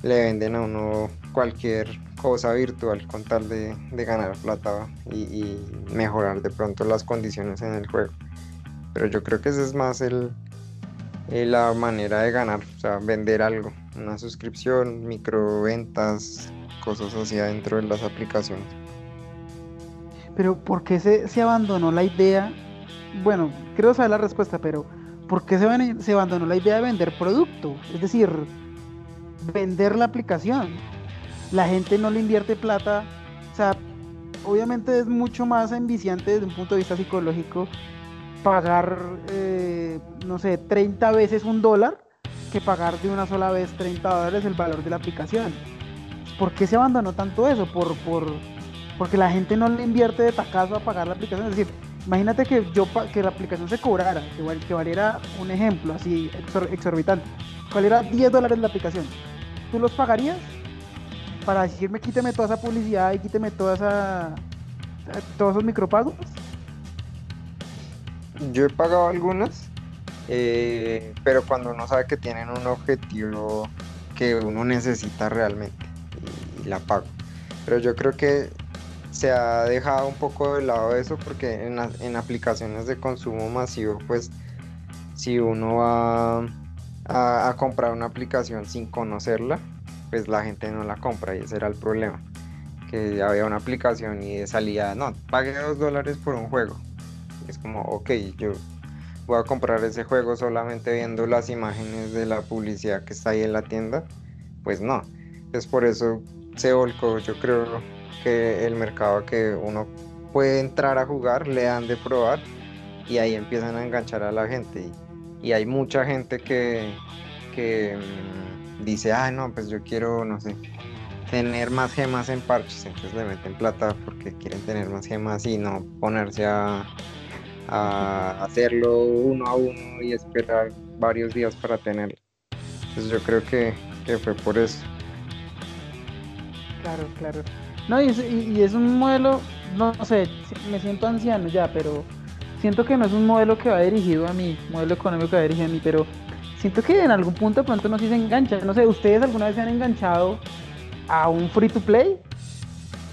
Le venden a uno cualquier cosa virtual con tal de, de ganar plata y, y mejorar de pronto las condiciones en el juego. Pero yo creo que esa es más el, eh, la manera de ganar, o sea, vender algo, una suscripción, microventas, cosas así adentro de las aplicaciones. Pero ¿por qué se, se abandonó la idea? Bueno, creo saber la respuesta, pero ¿por qué se, se abandonó la idea de vender producto? Es decir, vender la aplicación. La gente no le invierte plata. O sea, obviamente es mucho más enviciante desde un punto de vista psicológico pagar, eh, no sé, 30 veces un dólar que pagar de una sola vez 30 dólares el valor de la aplicación. ¿Por qué se abandonó tanto eso? Por, por, porque la gente no le invierte de tacazo a pagar la aplicación. Es decir, imagínate que yo que la aplicación se cobrara, que, que valiera un ejemplo así exor- exorbitante, valiera 10 dólares la aplicación. ¿Tú los pagarías? Para decirme quíteme toda esa publicidad y quíteme toda esa, eh, todos esos micropagos. Yo he pagado algunas, eh, pero cuando uno sabe que tienen un objetivo que uno necesita realmente la pago. Pero yo creo que se ha dejado un poco de lado eso porque en, aplicaciones de consumo masivo, pues si uno va a, a, comprar una aplicación sin conocerla, pues la gente no la compra y ese era el problema. Que había una aplicación y salía, no, pague dos dólares por un juego. Es como, ok, yo voy a comprar ese juego solamente viendo las imágenes de la publicidad que está ahí en la tienda. Pues no. Es por eso se volcó, yo creo, que el mercado que uno puede entrar a jugar, le dan de probar y ahí empiezan a enganchar a la gente. Y, hay mucha gente que, que mmm, dice, ah, no, pues yo quiero, no sé, tener más gemas en parches, entonces le meten plata porque quieren tener más gemas y no ponerse a, a hacerlo uno a uno y esperar varios días para tenerlo. Entonces yo creo que, que fue por eso. Claro, claro. No, y es, un modelo, no, no sé, me siento anciano ya, pero siento que no es un modelo que va dirigido a mí, modelo económico que va dirigido a mí, pero siento que en algún punto de pronto no sí se engancha. No sé, ¿ustedes alguna vez se han enganchado a un free to play?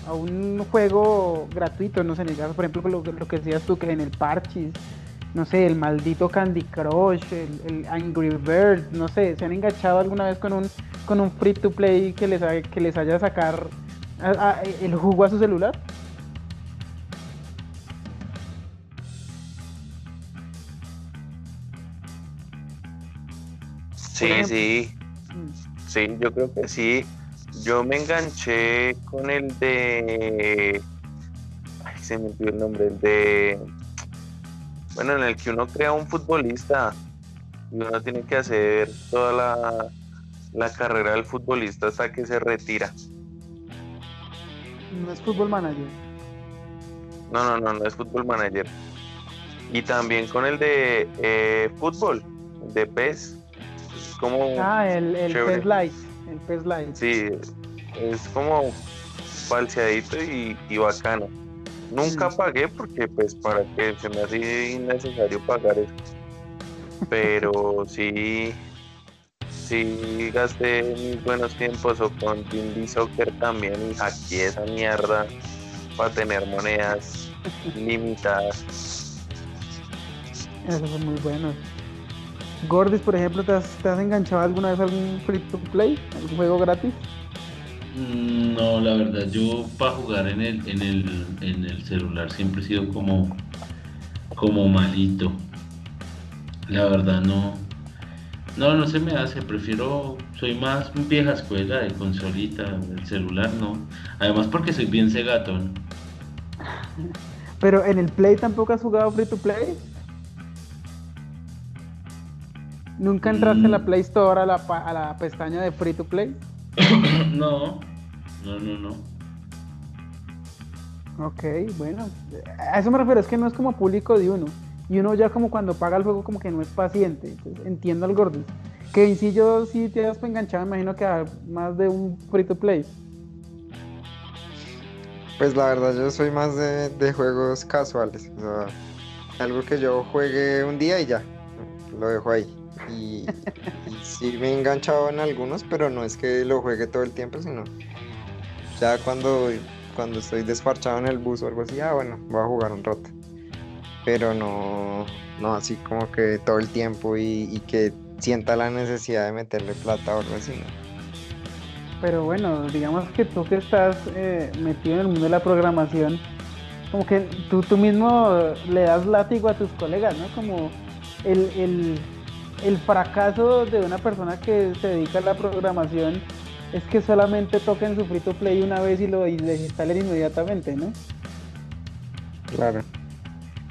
A un juego gratuito, no sé, en el caso, por ejemplo, lo, lo que decías tú, que en el Parchis, no sé, el maldito Candy Crush, el, el, Angry Bird, no sé, ¿se han enganchado alguna vez con un, con un free to play que les, que les haya sacar a, a, el jugo a su celular? Sí, sí. Sí, yo creo que sí. Yo me enganché con el de. Ay, se me olvidó el nombre. El de. Bueno, en el que uno crea un futbolista y uno tiene que hacer toda la, la carrera del futbolista hasta que se retira. No es fútbol manager. No, no, no, no es fútbol manager. Y también con el de eh, fútbol, de PES. Es como. Ah, el, el PES Light. El PES Light. Sí, es como falseadito y, y bacano. Nunca sí. pagué porque, pues, para que se me hace innecesario pagar eso. Pero [LAUGHS] sí, sí gasté mis buenos tiempos o con Indie Soccer también y hackeé esa mierda para tener monedas limitadas. Esos son muy buenos. Gordis, por ejemplo, ¿te has, ¿te has, enganchado alguna vez a algún free to play? ¿Algún juego gratis? No, la verdad, yo para jugar en el, en el, en el celular siempre he sido como, como malito. La verdad no, no, no se me hace, prefiero, soy más vieja escuela de consolita, el celular no. Además porque soy bien cegatón. Pero en el Play tampoco has jugado free to play? ¿Nunca entraste mm. a la Play Store a la, a la pestaña de free to play? [COUGHS] no, no, no, no. Ok, bueno, a eso me refiero, es que no es como público de uno. Y uno ya como cuando paga el juego como que no es paciente. Entonces, entiendo al Gordon. Que en sí yo sí te has enganchado, me imagino que a más de un free to play. Pues la verdad yo soy más de, de juegos casuales. O sea, algo que yo juegue un día y ya. Lo dejo ahí. Y, sí me he enganchado en algunos, pero no es que lo juegue todo el tiempo, sino ya cuando, cuando estoy desparchado en el bus o algo así, ah bueno, voy a jugar un rato. Pero no, no así como que todo el tiempo y, y que sienta la necesidad de meterle plata o algo así, ¿no? Pero bueno, digamos que tú que estás eh, metido en el mundo de la programación, como que tú, tú mismo le das látigo a tus colegas, ¿no? Como el, el, el fracaso de una persona que se dedica a la programación es que solamente toquen su free to play una vez y lo desinstalen inmediatamente, ¿no? Claro.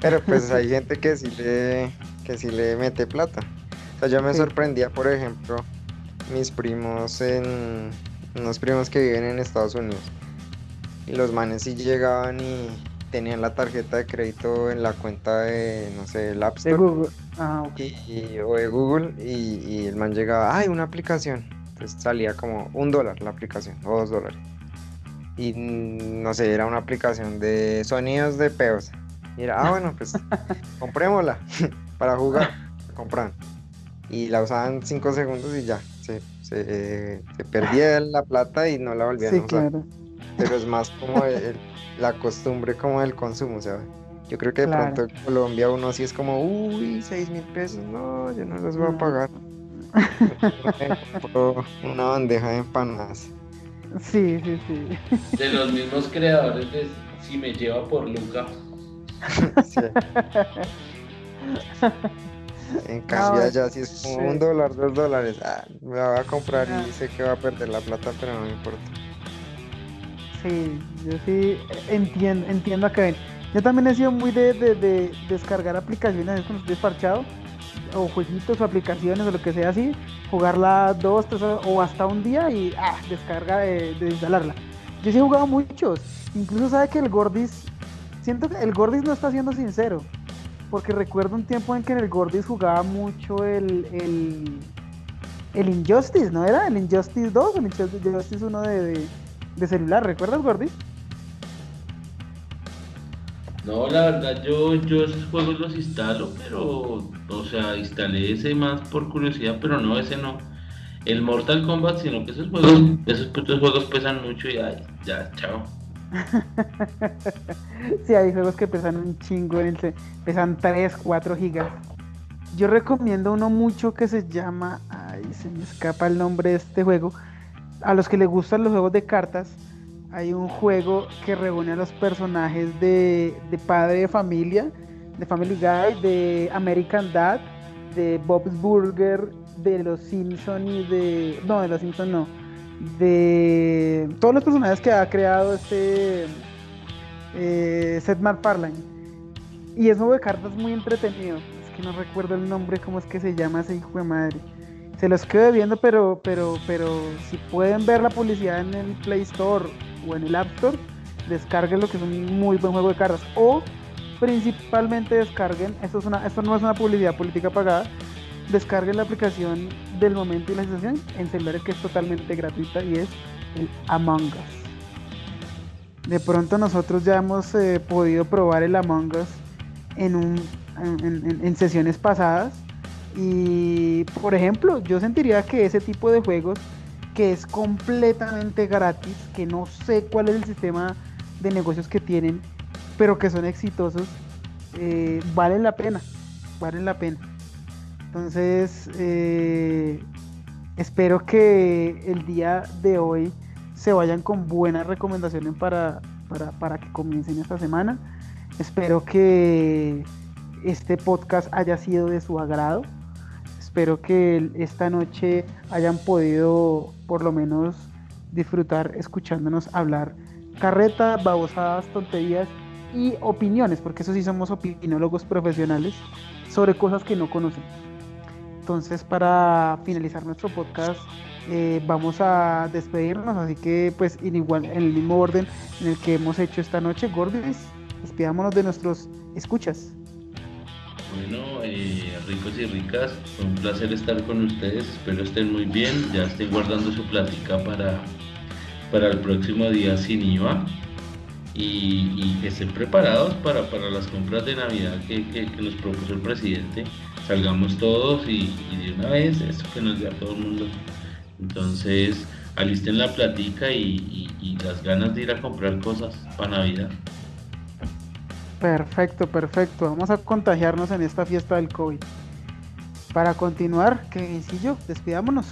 Pero pues [LAUGHS] hay gente que sí le, que sí le mete plata. O sea, yo me sí. sorprendía, por ejemplo, mis primos en. unos primos que viven en Estados Unidos. Y los manes sí llegaban y tenían la tarjeta de crédito en la cuenta de, no sé, el App Store. De Google. Ah, y, o de Google. Y, y, el man llegaba, ¡ay, una aplicación! Entonces salía como un dólar la aplicación, o dos dólares. Y no sé, era una aplicación de sonidos de peos. Y era, ah, bueno, pues [LAUGHS] comprémosla [LAUGHS] para jugar. Compran. Y la usaban cinco segundos y ya, se, Se, se perdía la plata y no la volvían Sí, a usar. claro. Pero es más como el- la costumbre como del consumo, ¿sabes? Yo creo que de Claro. pronto en Colombia uno sí es como, uy, seis mil pesos, no, yo no los voy a pagar. [LAUGHS] Me compro una bandeja de empanadas. Sí, sí, sí. De los mismos creadores de Si me lleva por Luca. Sí. En [LAUGHS] cambio No, allá sí es como sí. un dólar, dos dólares. Ah, me la voy a comprar Ah. y sé que va a perder la plata, pero no me importa. Sí, yo sí entiendo, entiendo a Kevin. Yo también he sido muy de, de- de descargar aplicaciones cuando estoy desparchado, o jueguitos o aplicaciones o lo que sea así, jugarla dos, tres o hasta un día y ah, descarga, de, de instalarla. Yo sí he jugado muchos, incluso sabe que el Gordis, siento que el Gordis no está siendo sincero, porque recuerdo un tiempo en que en el Gordis jugaba mucho el, el, el Injustice, ¿no era? El Injustice 2 o el Injustice 1 de, de, de celular, ¿recuerdas Gordis? No, la verdad, yo, yo esos juegos los instalo, pero, o sea, instalé ese más por curiosidad, pero no, ese no. El Mortal Kombat, sino que esos juegos, [LAUGHS] esos putos juegos pesan mucho y ay, ya, chao. [LAUGHS] Sí, hay juegos que pesan un chingo, en el ce- pesan 3, 4 gigas. Yo recomiendo uno mucho que se llama, ay, se me escapa el nombre de este juego. A los que les gustan los juegos de cartas, hay un juego que reúne a los personajes de, Padre de Familia, de Family Guy, de American Dad, de Bob's Burger, de Los Simpson y de... No, de Los Simpson no. De todos los personajes que ha creado este eh, Seth MacFarlane. Y es un juego de cartas muy entretenido. Es que no recuerdo el nombre, cómo es que se llama ese hijo de madre. Se los quedo viendo, pero, pero, pero si pueden ver la publicidad en el Play Store o en el App Store, descarguen lo que es un muy buen juego de cartas. O principalmente descarguen, esto, es una, esto no es una publicidad política pagada, descarguen la aplicación del momento y la sensación en celulares que es totalmente gratuita y es el Among Us. De pronto nosotros ya hemos eh, podido probar el Among Us en, un, en, en- en sesiones pasadas y por ejemplo yo sentiría que ese tipo de juegos que es completamente gratis, que no sé cuál es el sistema de negocios que tienen, pero que son exitosos, eh, valen la pena, valen la pena. Entonces, eh, espero que el día de hoy se vayan con buenas recomendaciones para, para, para que comiencen esta semana. Espero que este podcast haya sido de su agrado. Espero que esta noche hayan podido por lo menos disfrutar escuchándonos hablar carreta, babosadas, tonterías y opiniones, porque eso sí somos opinólogos profesionales sobre cosas que no conocen. Entonces, para finalizar nuestro podcast, eh, vamos a despedirnos, así que pues en igual, en el mismo orden en el que hemos hecho esta noche, Gordis, despidámonos de nuestros escuchas. Bueno, eh, ricos y ricas, fue un placer estar con ustedes, espero estén muy bien, ya estén guardando su plática para, para el próximo día sin IVA y, que estén preparados para, para las compras de Navidad que, nos propuso el presidente, salgamos todos y, de una vez eso que nos dé a todo el mundo. Entonces, alisten la platica y las ganas de ir a comprar cosas para Navidad. Perfecto, perfecto. Vamos a contagiarnos en esta fiesta del COVID. Para continuar, Kevincillo, despidámonos.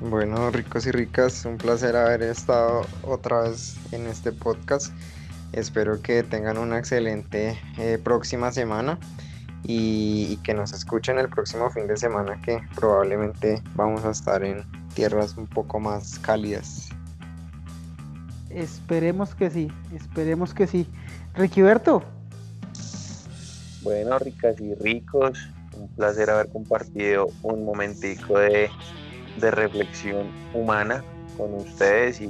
Bueno, ricos y ricas, un placer haber estado otra vez en este podcast. Espero que tengan una excelente eh, próxima semana y, y que nos escuchen el próximo fin de semana que probablemente vamos a estar en tierras un poco más cálidas. Esperemos que sí, esperemos que sí. Riquiberto, Bueno, ricas y ricos, un placer haber compartido un momentico de, de reflexión humana con ustedes y,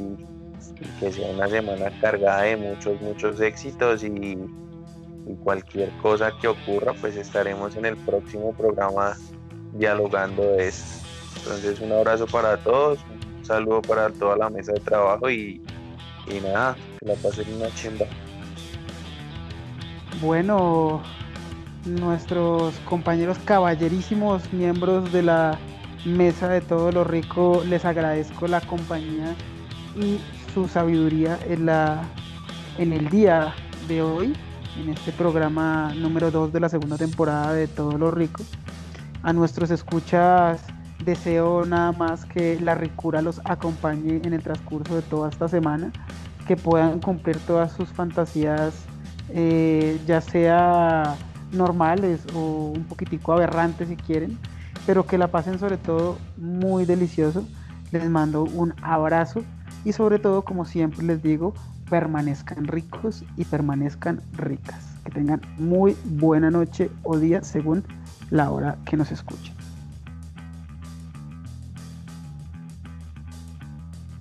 que sea una semana cargada de muchos, muchos éxitos y, y cualquier cosa que ocurra, pues estaremos en el próximo programa dialogando de esto. Entonces un abrazo para todos, un saludo para toda la mesa de trabajo y, y nada, que la pasen una chimba. bueno, nuestros compañeros caballerísimos miembros de la mesa de todo lo rico, les agradezco la compañía y su sabiduría en, la, en el día de hoy, en este programa número 2 de la segunda temporada de Todo lo Rico. A nuestros escuchas deseo nada más que la ricura los acompañe en el transcurso de toda esta semana, que puedan cumplir todas sus fantasías, eh, ya sea normales o un poquitico aberrantes si quieren, pero que la pasen sobre todo muy delicioso. Les mando un abrazo y sobre todo, como siempre les digo, permanezcan ricos y permanezcan ricas. Que tengan muy buena noche o día según la hora que nos escuchen.